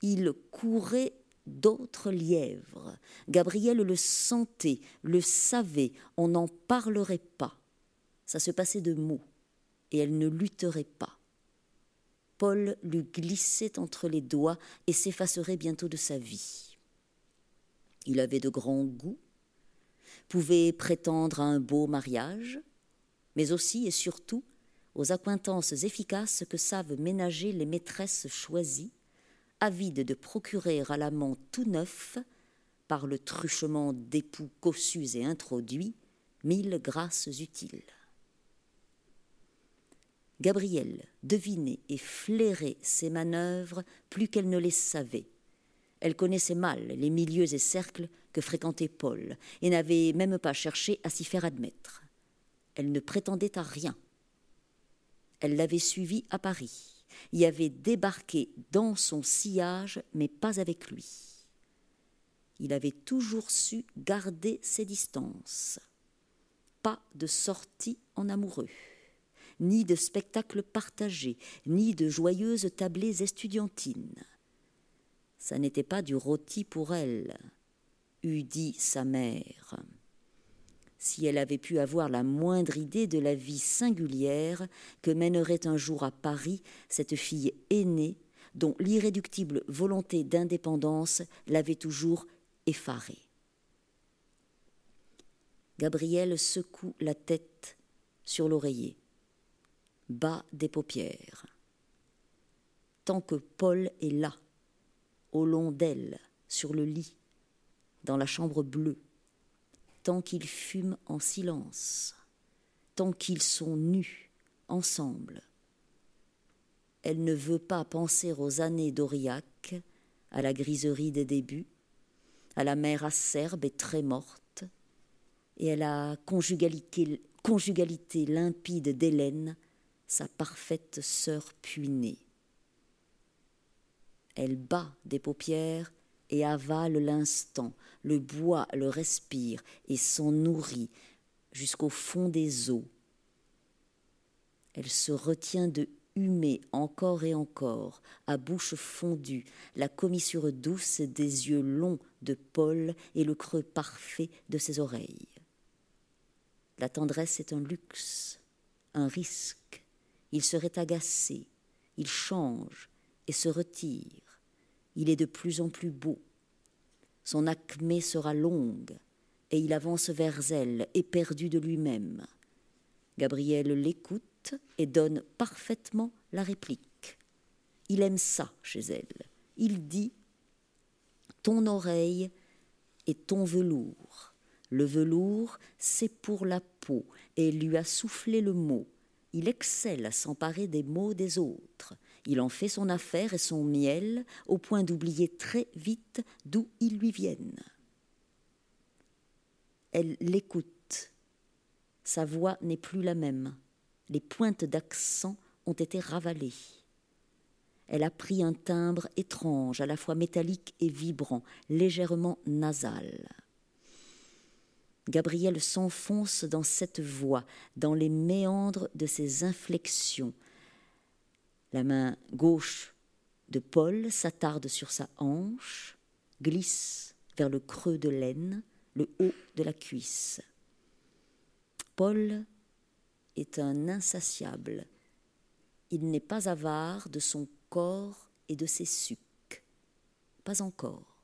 Il courait d'autres lièvres. Gabriel le sentait, le savait, on n'en parlerait pas. Ça se passait de mots, et elle ne lutterait pas. Paul lui glissait entre les doigts et s'effacerait bientôt de sa vie. Il avait de grands goûts, pouvait prétendre à un beau mariage, mais aussi et surtout aux accointances efficaces que savent ménager les maîtresses choisies, avides de procurer à l'amant tout neuf, par le truchement d'époux cossus et introduits, mille grâces utiles. Gabrielle devinait et flairait ses manœuvres plus qu'elle ne les savait. Elle connaissait mal les milieux et cercles que fréquentait Paul et n'avait même pas cherché à s'y faire admettre. Elle ne prétendait à rien. Elle l'avait suivi à Paris, y avait débarqué dans son sillage, mais pas avec lui. Il avait toujours su garder ses distances. Pas de sortie en amoureux ni de spectacles partagés, ni de joyeuses tablées estudiantines. Ça n'était pas du rôti pour elle, eût dit sa mère. Si elle avait pu avoir la moindre idée de la vie singulière que mènerait un jour à Paris cette fille aînée dont l'irréductible volonté d'indépendance l'avait toujours effarée. Gabrielle secoue la tête sur l'oreiller bas des paupières. Tant que Paul est là, au long d'elle, sur le lit, dans la chambre bleue, tant qu'ils fument en silence, tant qu'ils sont nus, ensemble. Elle ne veut pas penser aux années d'Aurillac, à la griserie des débuts, à la mer acerbe et très morte, et à la conjugalité limpide d'Hélène sa parfaite sœur puinée. Elle bat des paupières et avale l'instant, le bois le respire et s'en nourrit jusqu'au fond des eaux. Elle se retient de humer encore et encore, à bouche fondue, la commissure douce des yeux longs de Paul et le creux parfait de ses oreilles. La tendresse est un luxe, un risque. Il serait agacé, il change et se retire. Il est de plus en plus beau. Son acmé sera longue, et il avance vers elle, éperdu de lui-même. Gabriel l'écoute et donne parfaitement la réplique. Il aime ça chez elle. Il dit Ton oreille est ton velours. Le velours, c'est pour la peau, et lui a soufflé le mot. Il excelle à s'emparer des mots des autres. Il en fait son affaire et son miel, au point d'oublier très vite d'où ils lui viennent. Elle l'écoute. Sa voix n'est plus la même. Les pointes d'accent ont été ravalées. Elle a pris un timbre étrange, à la fois métallique et vibrant, légèrement nasal. Gabriel s'enfonce dans cette voix, dans les méandres de ses inflexions. La main gauche de Paul s'attarde sur sa hanche, glisse vers le creux de l'aine, le haut de la cuisse. Paul est un insatiable. Il n'est pas avare de son corps et de ses sucs. Pas encore.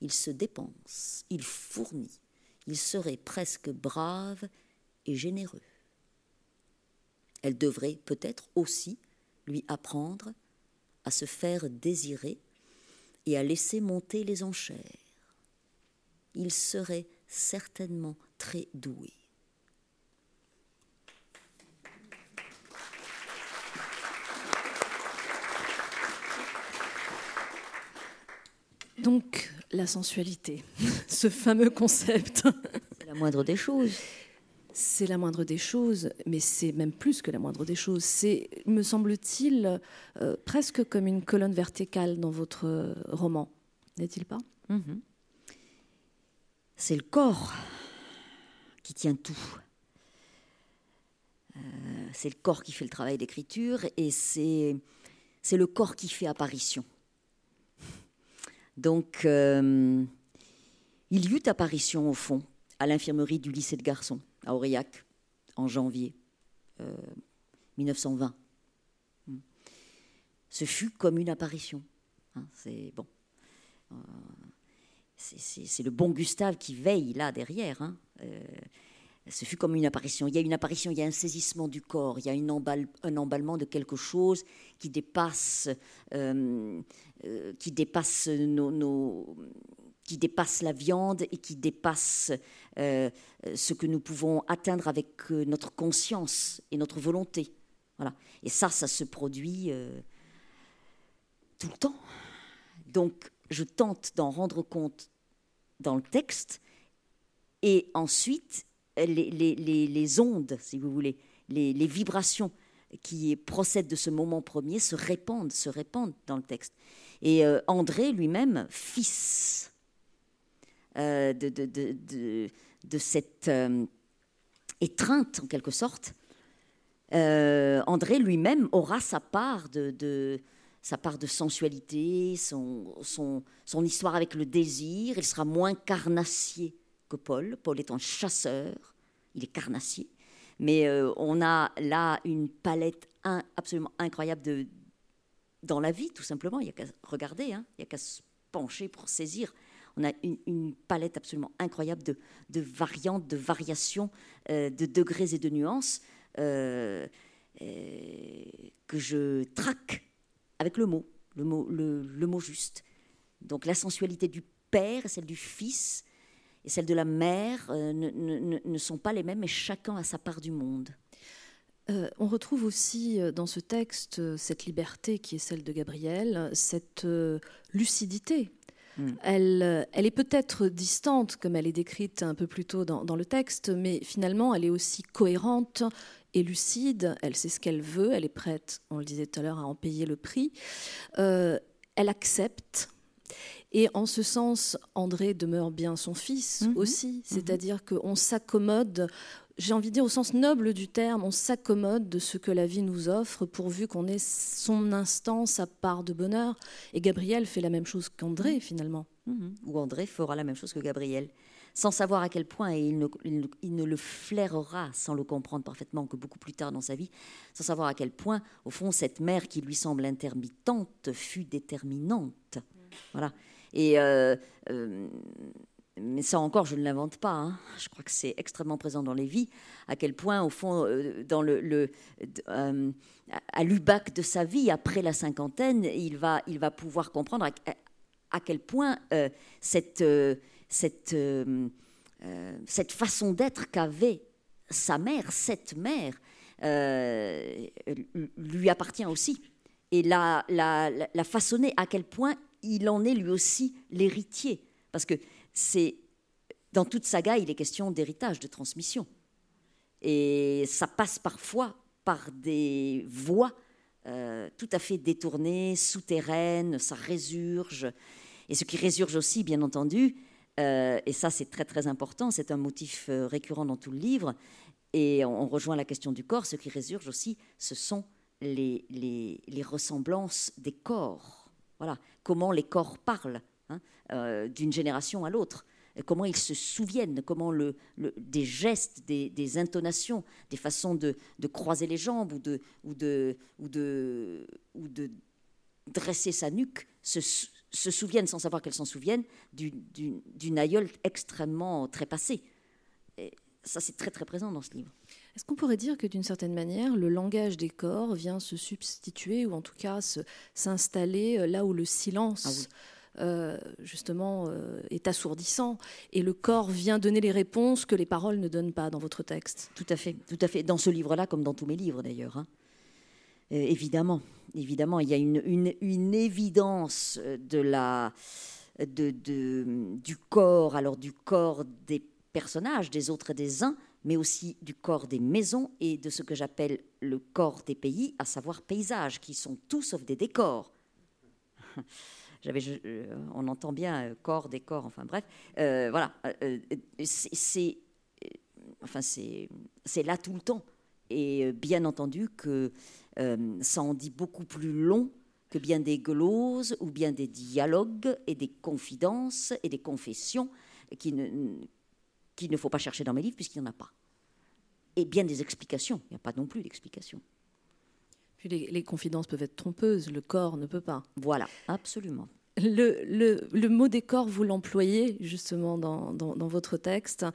Il se dépense, il fournit il serait presque brave et généreux. Elle devrait peut-être aussi lui apprendre à se faire désirer et à laisser monter les enchères. Il serait certainement très doué. Donc, la sensualité, ce fameux concept. C'est la moindre des choses. C'est la moindre des choses, mais c'est même plus que la moindre des choses. C'est, me semble-t-il, euh, presque comme une colonne verticale dans votre roman, n'est-il pas? Mhm. C'est le corps qui tient tout. Euh, c'est le corps qui fait le travail d'écriture et c'est, c'est le corps qui fait apparition. Donc, euh, il y eut apparition au fond à l'infirmerie du lycée de garçons à Aurillac en janvier 1920. Euh, hmm. Ce fut comme une apparition. Hein, c'est bon. Euh, c'est le bon Gustave qui veille là derrière. Hein. Ce fut comme une apparition. Il y a une apparition, il y a un saisissement du corps, il y a un emballement de quelque chose qui dépasse euh, qui dépasse nos, qui dépasse la viande et qui dépasse euh, ce que nous pouvons atteindre avec euh, notre conscience et notre volonté. Voilà. Et ça, ça se produit tout le temps. Donc, je tente d'en rendre compte dans le texte et ensuite les, ondes, si vous voulez, les, vibrations qui procèdent de ce moment premier se répandent, se répandent dans le texte. Et euh, André lui-même, fils euh, de, cette euh, étreinte en quelque sorte, André lui-même aura sa part de, sa part de sensualité, son, histoire avec le désir. Il sera moins carnassier Paul. Paul est un chasseur, il est carnassier. Mais on a là une palette absolument incroyable de, dans la vie, tout simplement. Il n'y a qu'à regarder, hein. il n'y a qu'à se pencher pour saisir. On a une, palette absolument incroyable de, variantes, de variations, euh, de degrés et de nuances euh, euh, que je traque avec le mot, le mot, le, mot juste. Donc la sensualité du père et celle du fils et celle de la mère ne, ne sont pas les mêmes, mais chacun a sa part du monde. Euh, on retrouve aussi euh, dans ce texte euh, cette liberté qui est celle de Gabrielle, cette lucidité. Hmm. Elle, elle, est peut-être distante, comme elle est décrite un peu plus tôt dans, le texte, mais finalement, elle est aussi cohérente et lucide. Elle sait ce qu'elle veut, elle est prête, on le disait tout à l'heure, à en payer le prix. elle accepte Et en ce sens, André demeure bien son fils Mhm. aussi, Mhm. c'est-à-dire qu'on s'accommode, j'ai envie de dire au sens noble du terme, on s'accommode de ce que la vie nous offre pourvu qu'on ait son instant, sa part de bonheur. Et Gabriel fait la même chose qu'André finalement. Mhm. Ou André fera la même chose que Gabriel, sans savoir à quel point, et il ne, il ne- il ne le flairera sans le comprendre parfaitement que beaucoup plus tard dans sa vie, sans savoir à quel point, au fond, cette mère qui lui semble intermittente fut déterminante. Voilà. Euh, euh, mais ça encore, je ne l'invente pas. hein. Je crois que c'est extrêmement présent dans les vies. À quel point, au fond, euh, à- l'ubac de sa vie, après la cinquantaine, il va, pouvoir comprendre à, quel point cette, façon d'être qu'avait sa mère, cette mère, lui appartient aussi. Et la façonner à quel point il en est lui aussi l'héritier. Parce que c'est dans toute saga, il est question d'héritage, de transmission. Et ça passe parfois par des voies euh, tout à fait détournées, souterraines, ça résurge. Et ce qui résurge aussi, bien entendu, euh, et ça c'est très très important, c'est un motif euh, récurrent dans tout le livre, et on, rejoint la question du corps, ce qui résurge aussi, ce sont les ressemblances des corps. Voilà, comment les corps parlent hein, euh, d'une génération à l'autre comment ils se souviennent, comment des gestes, des, intonations, des façons de, croiser les jambes ou de, dresser sa nuque se, sou- se souviennent, sans savoir qu'elles s'en souviennent, d'une aïeule extrêmement trépassée. Et ça, c'est très très présent dans ce livre. Est-ce qu'on pourrait dire que d'une certaine manière, le langage des corps vient se substituer ou en tout cas s'installer euh, là où le silence Ah oui. euh, justement euh, est assourdissant et le corps vient donner les réponses que les paroles ne donnent pas dans votre texte? Tout à fait, tout à fait. Dans ce livre-là, comme dans tous mes livres d'ailleurs. hein. Euh, évidemment, évidemment, il y a une, une- une évidence de la, de, de- du corps, alors du corps des personnages, des autres et des uns, mais aussi du corps des maisons et de ce que j'appelle le corps des pays, à savoir paysages, qui sont tous sauf des décors. Euh, on entend bien euh, corps, décor, enfin bref, Euh, voilà. c'est- là tout le temps. Et bien entendu que ça en dit beaucoup plus long que bien des gloses ou bien des dialogues et des confidences et des confessions qui ne qu'il ne faut pas chercher dans mes livres puisqu'il n'y en a pas. Et bien des explications. Il n'y a pas non plus d'explications. Puis les, les confidences peuvent être trompeuses, le corps ne peut pas. Voilà, absolument. Le, le- le mot décor, vous l'employez justement dans, dans- dans votre texte,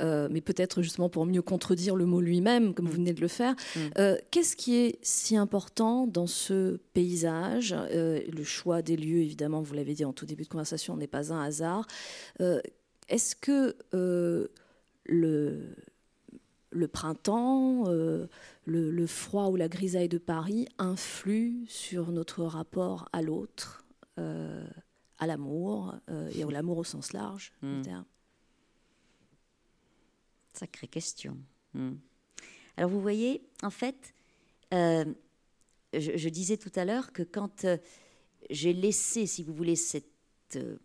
euh, mais peut-être justement pour mieux contredire le mot lui-même, comme vous venez de le faire. Mm. Euh, Qu'est-ce qui est si important dans ce paysage? Euh, Le choix des lieux, évidemment, vous l'avez dit en tout début de conversation, n'est pas un hasard. Est-ce que euh, le, le printemps, euh, le, le froid ou la grisaille de Paris influent sur notre rapport à l'autre, euh, à l'amour, euh, et à l'amour au sens large Mm. terme? Sacrée question. Hmm. Alors vous voyez, en fait, euh, je, je disais tout à l'heure que quand euh, j'ai laissé, si vous voulez, cette euh,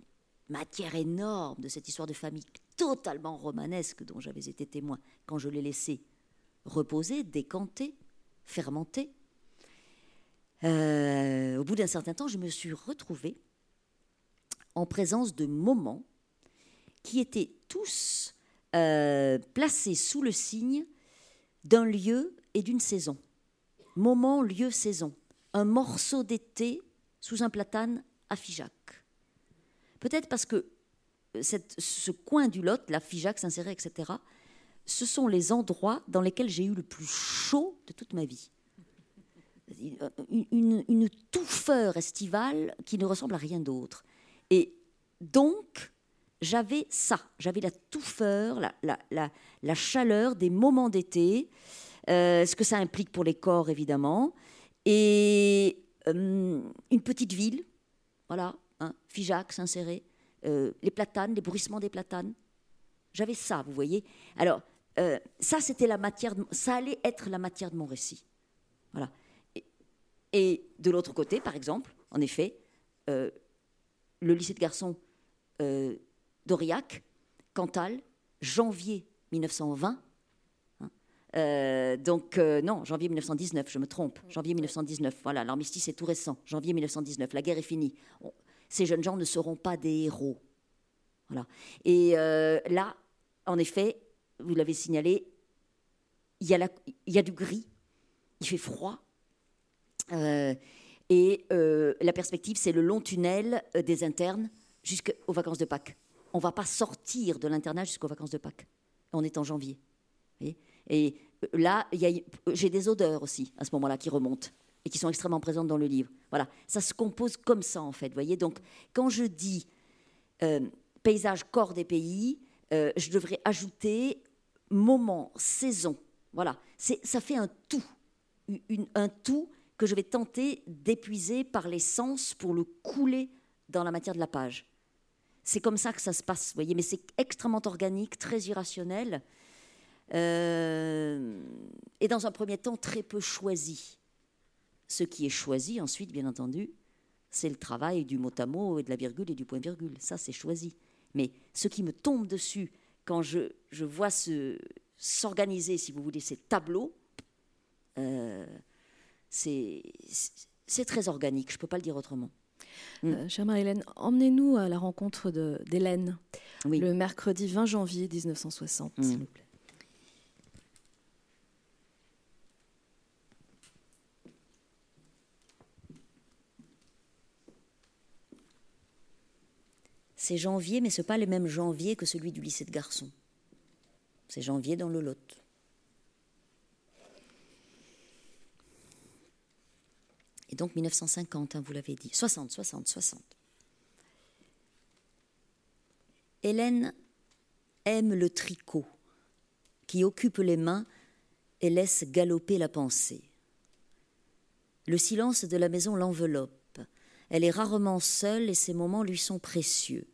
matière énorme de cette histoire de famille totalement romanesque dont j'avais été témoin, quand je l'ai laissé reposer, décanter, fermenter, euh, au bout d'un certain temps, je me suis retrouvée en présence de moments qui étaient tous euh, placés sous le signe d'un lieu et d'une saison. Moment, lieu, saison. Un morceau d'été sous un platane à Figeac. Peut-être parce que cette- ce coin du Lot, la Figeac, Saint-Céré, etc., ce sont les endroits dans lesquels j'ai eu le plus chaud de toute ma vie. Une, une- une touffeur estivale qui ne ressemble à rien d'autre. Et donc, j'avais ça, j'avais la touffeur, la, la, chaleur des moments d'été, euh, ce que ça implique pour les corps évidemment, et euh, une petite ville, voilà, hein, Figeac, Saint-Céré, euh, les platanes, les bruissements des platanes. J'avais ça, vous voyez. Alors, euh, ça, c'était la matière, de- ça allait être la matière de mon récit. Voilà. Et, et de l'autre côté, par exemple, en effet, euh, le lycée de garçons euh, d'Aurillac, Cantal, janvier 1920. Hein. Donc, non, janvier 1919, je me trompe. Janvier 1919, voilà, l'armistice est tout récent. Janvier 1919, la guerre est finie. Ces jeunes gens ne seront pas des héros. Voilà. Et là, en effet, vous l'avez signalé, il y, a du gris, il fait froid. et la perspective, c'est le long tunnel des internes jusqu'aux vacances de Pâques. On ne va pas sortir de l'internat jusqu'aux vacances de Pâques. On est en janvier. Et euh, là, j'ai des odeurs aussi à ce moment-là qui remontent et qui sont extrêmement présentes dans le livre. Voilà, ça se compose comme ça en fait. Voyez, donc quand je dis euh, paysage corps des pays, euh, je devrais ajouter moment, saison. Voilà, ça fait un tout, un tout que je vais tenter d'épuiser par les sens pour le couler dans la matière de la page. C'est comme ça que ça se passe, vous voyez, mais c'est extrêmement organique, très irrationnel, euh, et dans un premier temps très peu choisi. Ce qui est choisi ensuite, bien entendu, c'est le travail du mot à mot et de la virgule et du point-virgule. Ça, c'est choisi. Mais ce qui me tombe dessus quand je, je vois s'organiser, si vous voulez, ces tableaux, euh, c'est très organique, je ne peux pas le dire autrement. Euh, chère Marie-Hélène, emmenez-nous à la rencontre d'Hélène le mercredi 20 janvier 1960, s'il mm. vous plaît. C'est janvier, mais ce n'est pas le même janvier que celui du lycée de garçons. C'est janvier dans le Lot. Et donc 1950, hein, vous l'avez dit. 60, 60, 60. Hélène aime le tricot qui occupe les mains et laisse galoper la pensée. Le silence de la maison l'enveloppe. Elle est rarement seule et ces moments lui sont précieux.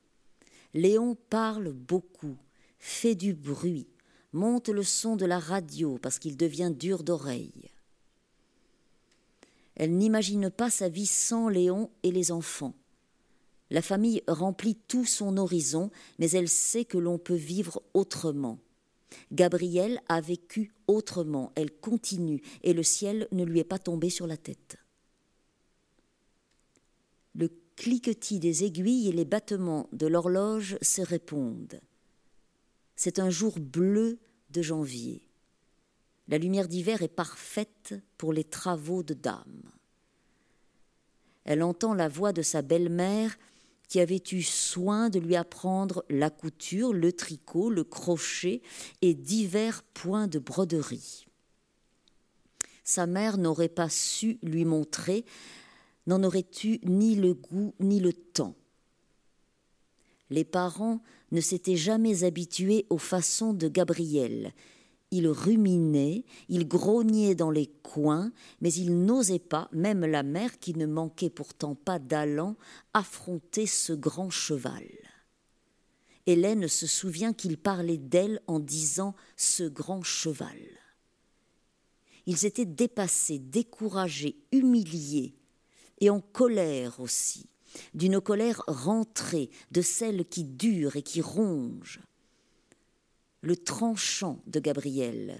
Léon parle beaucoup, fait du bruit, monte le son de la radio parce qu'il devient dur d'oreille. Elle n'imagine pas sa vie sans Léon et les enfants. La famille remplit tout son horizon, mais elle sait que l'on peut vivre autrement. Gabrielle a vécu autrement, elle continue, et le ciel ne lui est pas tombé sur la tête. Cliquetis des aiguilles et les battements de l'horloge se répondent. C'est un jour bleu de janvier. La lumière d'hiver est parfaite pour les travaux de dame. Elle entend la voix de sa belle-mère qui avait eu soin de lui apprendre la couture, le tricot, le crochet et divers points de broderie. Sa mère n'aurait pas su lui montrer, n'en aurait eu ni le goût ni le temps. Les parents ne s'étaient jamais habitués aux façons de Gabrielle. Il ruminait, il grognait dans les coins, mais il n'osait pas, même la mère qui ne manquait pourtant pas d'allant, affronter ce grand cheval. Hélène se souvient qu'il parlait d'elle en disant ce grand cheval. Ils étaient dépassés, découragés, humiliés, et en colère aussi, d'une colère rentrée, de celle qui dure et qui ronge le tranchant de Gabrielle,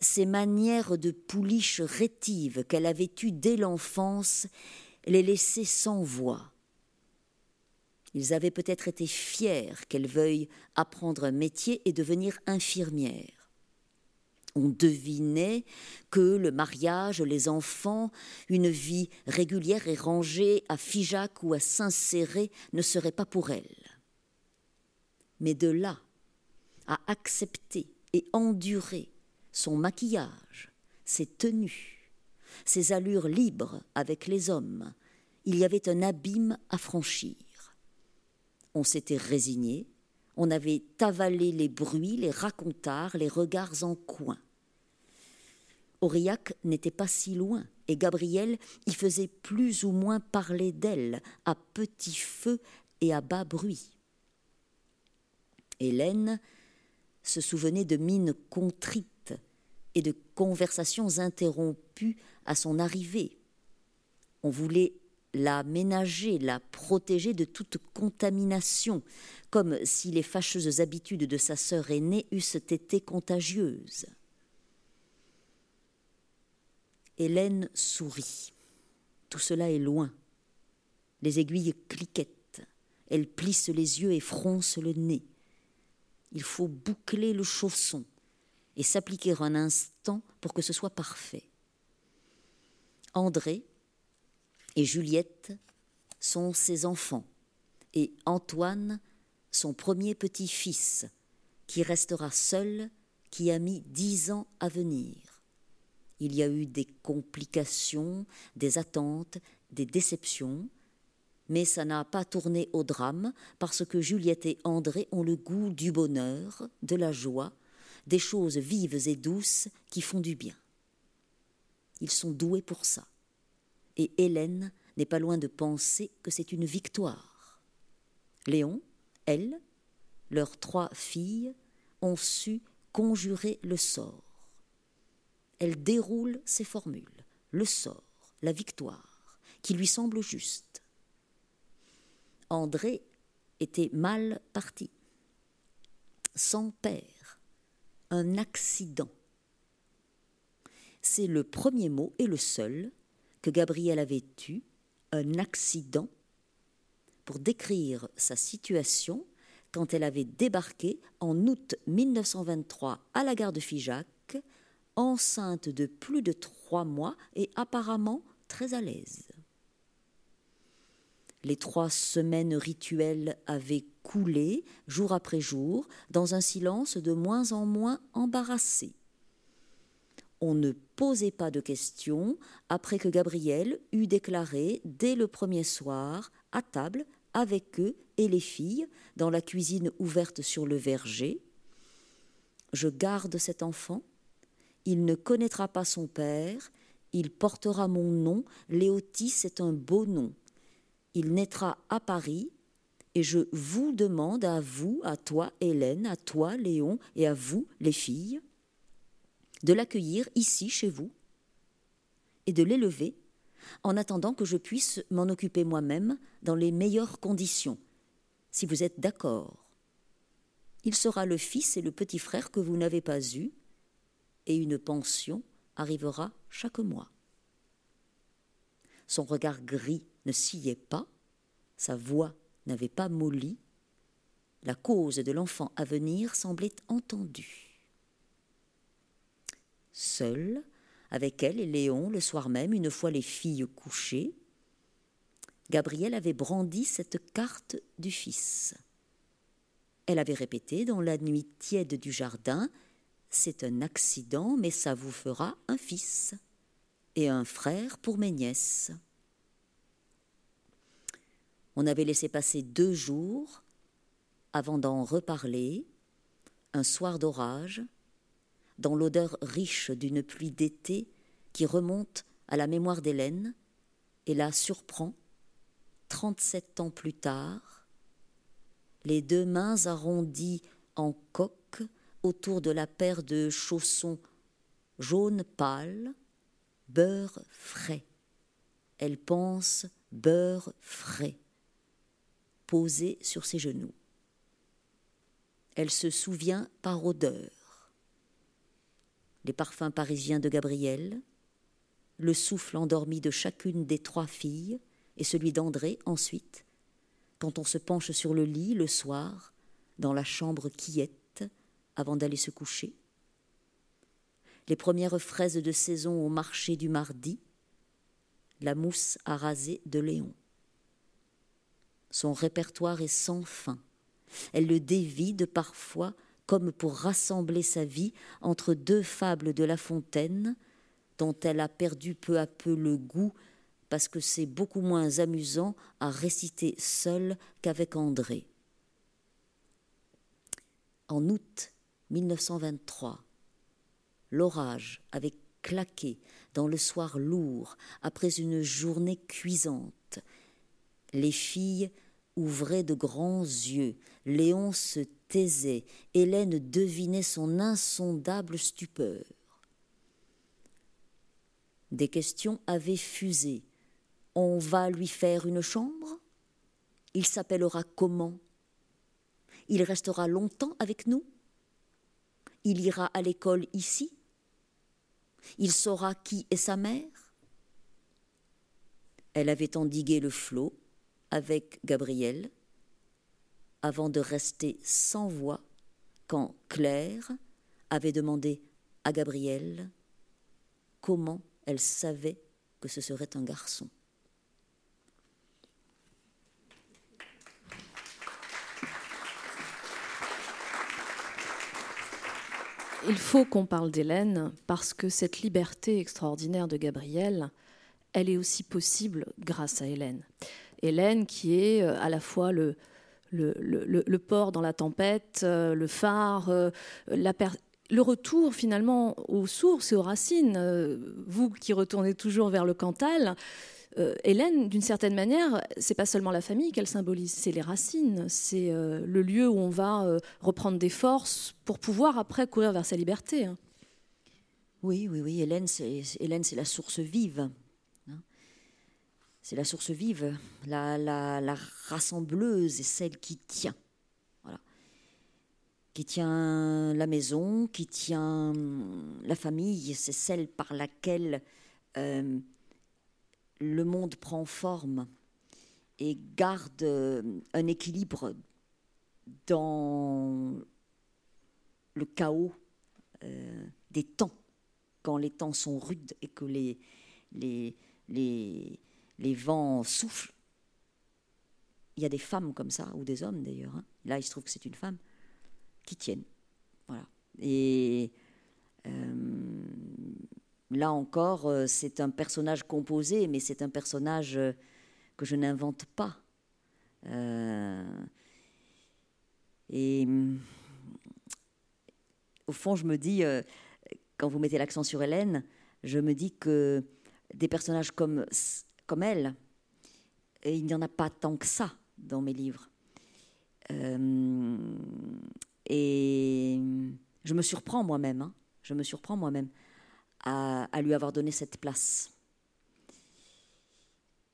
ses manières de pouliche rétive qu'elle avait eues dès l'enfance, les laissaient sans voix. Ils avaient peut-être été fiers qu'elle veuille apprendre un métier et devenir infirmière. On devinait que le mariage, les enfants, une vie régulière et rangée à Figeac ou à Saint-Céré ne serait pas pour elle. Mais de là à accepter et endurer son maquillage, ses tenues, ses allures libres avec les hommes, il y avait un abîme à franchir. On s'était résigné, on avait avalé les bruits, les racontards, les regards en coin. Aurillac n'était pas si loin, et Gabriel y faisait plus ou moins parler d'elle, à petit feu et à bas bruit. Hélène se souvenait de mines contrites et de conversations interrompues à son arrivée. On voulait l'a ménager, la protéger de toute contamination, comme si les fâcheuses habitudes de sa sœur aînée eussent été contagieuses. Hélène sourit. Tout cela est loin. Les aiguilles cliquettent. Elle plisse les yeux et fronce le nez. Il faut boucler le chausson et s'appliquer un instant pour que ce soit parfait. André et Juliette sont ses enfants et Antoine son premier petit-fils qui restera seul, qui a mis dix ans à venir. Il y a eu des complications, des attentes, des déceptions, mais ça n'a pas tourné au drame parce que Juliette et André ont le goût du bonheur, de la joie, des choses vives et douces qui font du bien. Ils sont doués pour ça. Et Hélène n'est pas loin de penser que c'est une victoire. Léon, elle, leurs trois filles, ont su conjurer le sort. Elle déroule ses formules, le sort, la victoire, qui lui semble juste. André était mal parti, sans père, un accident. C'est le premier mot et le seul que Gabriel avait eu, un accident, pour décrire sa situation quand elle avait débarqué en août 1923 à la gare de Figeac, enceinte de plus de trois mois et apparemment très à l'aise. Les trois semaines rituelles avaient coulé jour après jour dans un silence de moins en moins embarrassé. On ne posait pas de questions après que Gabriel eut déclaré dès le premier soir, à table, avec eux et les filles, dans la cuisine ouverte sur le verger. Je garde cet enfant, il ne connaîtra pas son père, il portera mon nom, Léotis est un beau nom. Il naîtra à Paris, et je vous demande à vous, à toi Hélène, à toi Léon, et à vous les filles, de l'accueillir ici chez vous, et de l'élever, en attendant que je puisse m'en occuper moi-même dans les meilleures conditions, si vous êtes d'accord. Il sera le fils et le petit frère que vous n'avez pas eus, et une pension arrivera chaque mois. Son regard gris ne sciait pas, sa voix n'avait pas molli, la cause de l'enfant à venir semblait entendue. Seule, avec elle et Léon, le soir même, une fois les filles couchées, Gabrielle avait brandi cette carte du fils. Elle avait répété dans la nuit tiède du jardin C'est un accident, mais ça vous fera un fils et un frère pour mes nièces. On avait laissé passer deux jours avant d'en reparler, un soir d'orage, dans l'odeur riche d'une pluie d'été qui remonte à la mémoire d'Hélène et la surprend, trente-sept ans plus tard, les deux mains arrondies en coque autour de la paire de chaussons jaune pâle, beurre frais. Elle pense beurre frais posée sur ses genoux. Elle se souvient par odeur. Les parfums parisiens de Gabriel, le souffle endormi de chacune des trois filles et celui d'André ensuite, quand on se penche sur le lit le soir, dans la chambre quiète, avant d'aller se coucher. Les premières fraises de saison au marché du mardi, la mousse à raser de Léon. Son répertoire est sans fin. Elle le dévide parfois comme pour rassembler sa vie entre deux fables de La Fontaine, dont elle a perdu peu à peu le goût parce que c'est beaucoup moins amusant à réciter seule qu'avec André. En août 1923, l'orage avait claqué dans le soir lourd après une journée cuisante. Les filles ouvrait de grands yeux. Léon se Hélène devinait son insondable stupeur. Des questions avaient fusé. On va lui faire une chambre? Il s'appellera comment? Il restera longtemps avec nous? Il ira à l'école ici? Il saura qui est sa mère? Elle avait endigué le flot avec Gabriel avant de rester sans voix quand Claire avait demandé à Gabriel comment elle savait que ce serait un garçon. Il faut qu'on parle d'Hélène parce que cette liberté extraordinaire de Gabriel, elle est aussi possible grâce à Hélène. Hélène qui est euh, à la fois le, le, port dans la tempête, euh, le phare, euh, le retour finalement aux sources et aux racines. Euh, vous qui retournez toujours vers le Cantal, Hélène, d'une certaine manière, c'est pas seulement la famille qu'elle symbolise, c'est les racines, c'est le lieu où on va reprendre des forces pour pouvoir après courir vers sa liberté. Hein. Oui, oui, oui. Hélène, c'est Hélène, c'est la source vive c'est la source vive, la, rassembleuse et celle qui tient. Voilà. Qui tient la maison, qui tient la famille, c'est celle par laquelle euh, le monde prend forme et garde euh, un équilibre dans le chaos euh, des temps, quand les temps sont rudes et que les, les vents soufflent. Il y a des femmes comme ça, ou des hommes d'ailleurs. Hein. Là, il se trouve que c'est une femme qui tiennent. Voilà. Et euh, là encore, euh, c'est un personnage composé, mais c'est un personnage euh, que je n'invente pas. et au fond, je me dis, quand vous mettez l'accent sur Hélène, je me dis que des personnages comme comme elle. Et il n'y en a pas tant que ça dans mes livres. Euh, et je me surprends moi-même, hein. je me surprends moi-même à, lui avoir donné cette place.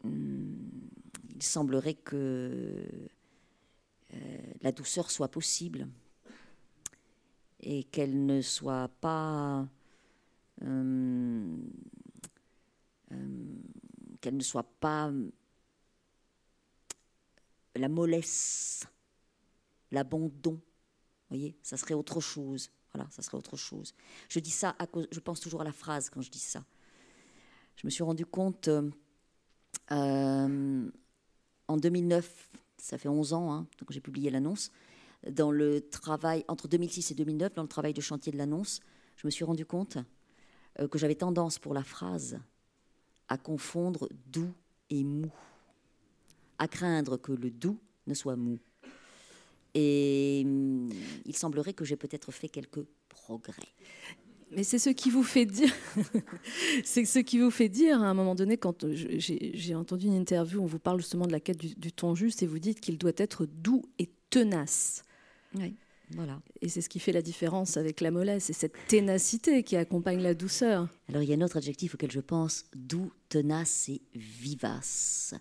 Hmm, il semblerait que euh, la douceur soit possible et qu'elle ne soit pas euh, qu'elle ne soit pas euh, la mollesse, l'abandon. Voyez, ça serait autre chose. Voilà, ça serait autre chose. Je dis ça à cause, je pense toujours à la phrase quand je dis ça. Je me suis rendu compte euh, euh, en 2009, ça fait 11 ans, hein, donc j'ai publié l'annonce, dans le travail, entre 2006 et 2009, dans le travail de chantier de l'annonce, je me suis rendu compte que j'avais tendance pour la phrase à confondre doux et mou, à craindre que le doux ne soit mou. Et hum, il semblerait que j'ai peut-être fait quelques progrès. Mais c'est ce qui vous fait dire, c'est ce qui vous fait dire à un moment donné quand j'ai entendu une interview où on vous parle justement de la quête du, du ton juste et vous dites qu'il doit être doux et tenace. Oui. Voilà. Et c'est ce qui fait la différence avec la mollesse, c'est cette ténacité qui accompagne la douceur. Alors il y a un autre adjectif auquel je pense, doux, tenace et vivace.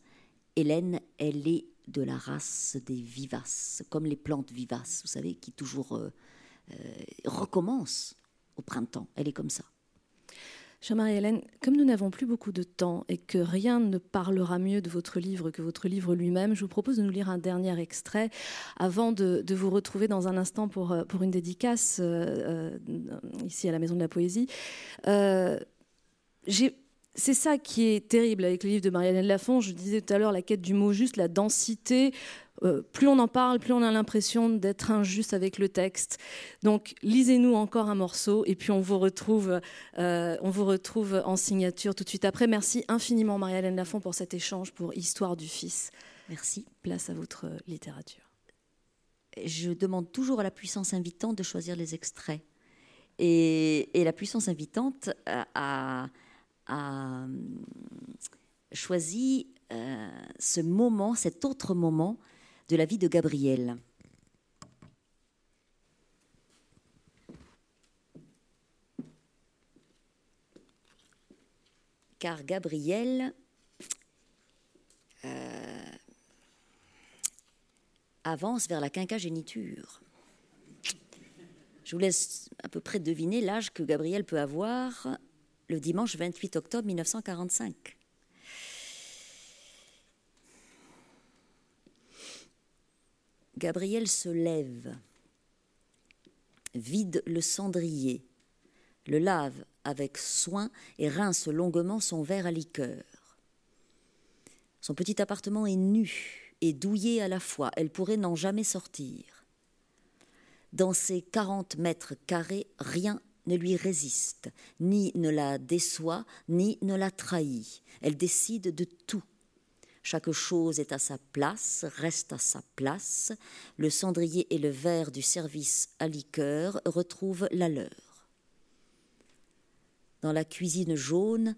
Hélène, elle est de la race des vivaces, comme les plantes vivaces, vous savez, qui toujours euh, euh, recommencent au printemps. Elle est comme ça. Jean-Marie-Hélène, comme nous n'avons plus beaucoup de temps et que rien ne parlera mieux de votre livre que votre livre lui-même, je vous propose de nous lire un dernier extrait avant de, vous retrouver dans un instant pour, euh, une dédicace euh, euh, ici à la Maison de la Poésie. c'est ça qui est terrible avec le livre de Marianne Lafont. Je disais tout à l'heure la quête du mot juste, la densité, euh, plus on en parle, plus on a l'impression d'être injuste avec le texte. Donc, lisez-nous encore un morceau et puis on vous retrouve, euh, on vous retrouve en signature tout de suite après. Merci infiniment, Marie-Hélène Lafont, pour cet échange pour Histoire du Fils. Merci. Place à votre littérature. Je demande toujours à la puissance invitante de choisir les extraits. Et, la puissance invitante a, choisi euh, ce moment, cet autre moment de la vie de Gabriel. Car Gabriel euh, avance vers la quinquagéniture. Je vous laisse à peu près deviner l'âge que Gabriel peut avoir le dimanche 28 octobre 1945. Gabriel se lève, vide le cendrier, le lave avec soin et rince longuement son verre à liqueur. Son petit appartement est nu et douillé à la fois, elle pourrait n'en jamais sortir. Dans ses quarante mètres carrés, rien ne lui résiste, ni ne la déçoit, ni ne la trahit. Elle décide de tout. Chaque chose est à sa place, reste à sa place. Le cendrier et le verre du service à liqueur retrouvent la leur. Dans la cuisine jaune,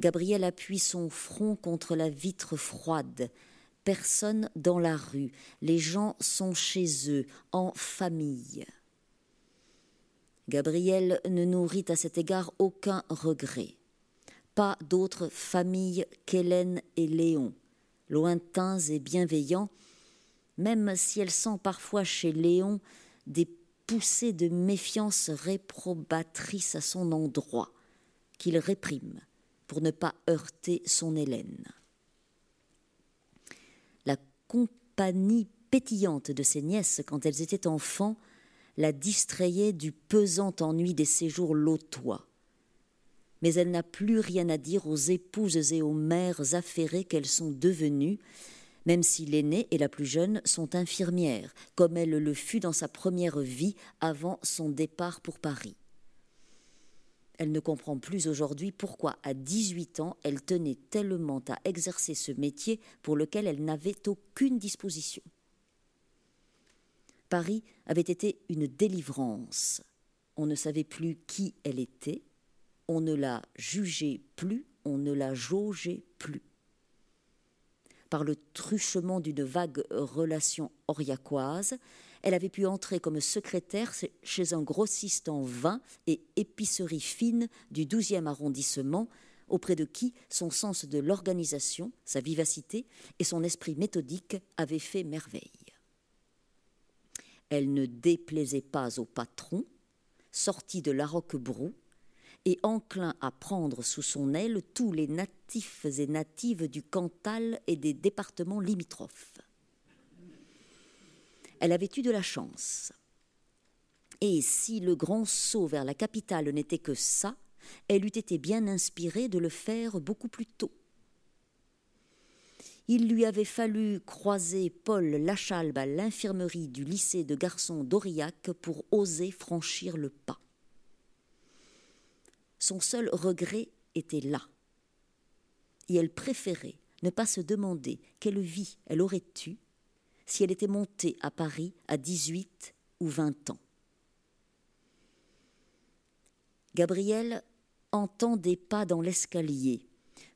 Gabriel appuie son front contre la vitre froide. Personne dans la rue. Les gens sont chez eux, en famille. Gabriel ne nourrit à cet égard aucun regret. Pas d'autre famille qu'Hélène et Léon, lointains et bienveillants, même si elle sent parfois chez Léon des poussées de méfiance réprobatrice à son endroit, qu'il réprime pour ne pas heurter son Hélène. La compagnie pétillante de ses nièces quand elles étaient enfants la distrayait du pesant ennui des séjours lotois. Mais elle n'a plus rien à dire aux épouses et aux mères affairées qu'elles sont devenues, même si l'aînée et la plus jeune sont infirmières, comme elle le fut dans sa première vie avant son départ pour Paris. Elle ne comprend plus aujourd'hui pourquoi, à 18 ans, elle tenait tellement à exercer ce métier pour lequel elle n'avait aucune disposition. Paris avait été une délivrance. On ne savait plus qui elle était, on ne la jugeait plus, on ne la jaugeait plus. Par le truchement d'une vague relation oriacoise, elle avait pu entrer comme secrétaire chez un grossiste en vin et épicerie fine du 12e arrondissement, auprès de qui son sens de l'organisation, sa vivacité et son esprit méthodique avaient fait merveille. Elle ne déplaisait pas au patron, sorti de la Roquebrou, et enclin à prendre sous son aile tous les natifs et natives du Cantal et des départements limitrophes. Elle avait eu de la chance. Et si le grand saut vers la capitale n'était que ça, elle eût été bien inspirée de le faire beaucoup plus tôt il lui avait fallu croiser Paul Lachalbe à l'infirmerie du lycée de garçons d'Aurillac pour oser franchir le pas. Son seul regret était là. Et elle préférait ne pas se demander quelle vie elle aurait eue si elle était montée à Paris à 18 ou 20 ans. Gabriel entend des pas dans l'escalier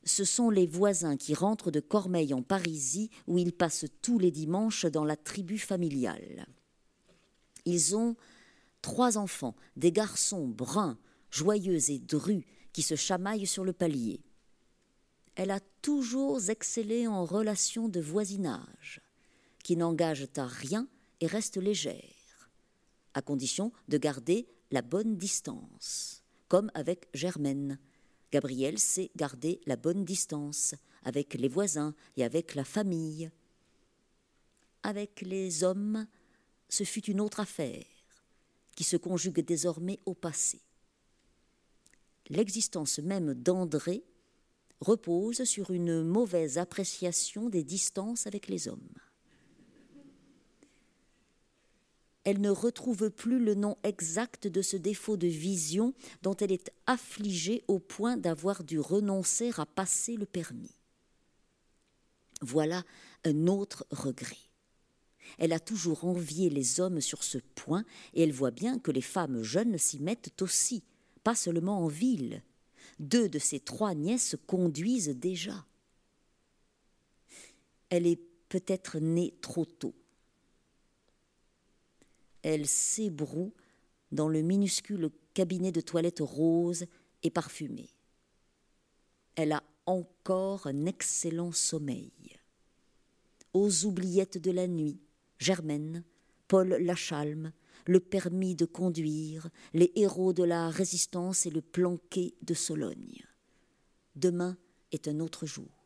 ce sont les voisins qui rentrent de Cormeil en Parisie, où ils passent tous les dimanches dans la tribu familiale. Ils ont trois enfants, des garçons bruns, joyeux et drus, qui se chamaillent sur le palier. Elle a toujours excellé en relations de voisinage, qui n'engagent à rien et restent légères, à condition de garder la bonne distance, comme avec Germaine, Gabriel sait garder la bonne distance avec les voisins et avec la famille. Avec les hommes, ce fut une autre affaire qui se conjugue désormais au passé. L'existence même d'André repose sur une mauvaise appréciation des distances avec les hommes. elle ne retrouve plus le nom exact de ce défaut de vision dont elle est affligée au point d'avoir dû renoncer à passer le permis. Voilà un autre regret. Elle a toujours envié les hommes sur ce point, et elle voit bien que les femmes jeunes s'y mettent aussi, pas seulement en ville. Deux de ses trois nièces conduisent déjà. Elle est peut-être née trop tôt elle s'ébroue dans le minuscule cabinet de toilette rose et parfumé. Elle a encore un excellent sommeil. aux oubliettes de la nuit, Germaine, Paul Lachalme, le permis de conduire, les héros de la résistance et le planqué de Sologne. Demain est un autre jour.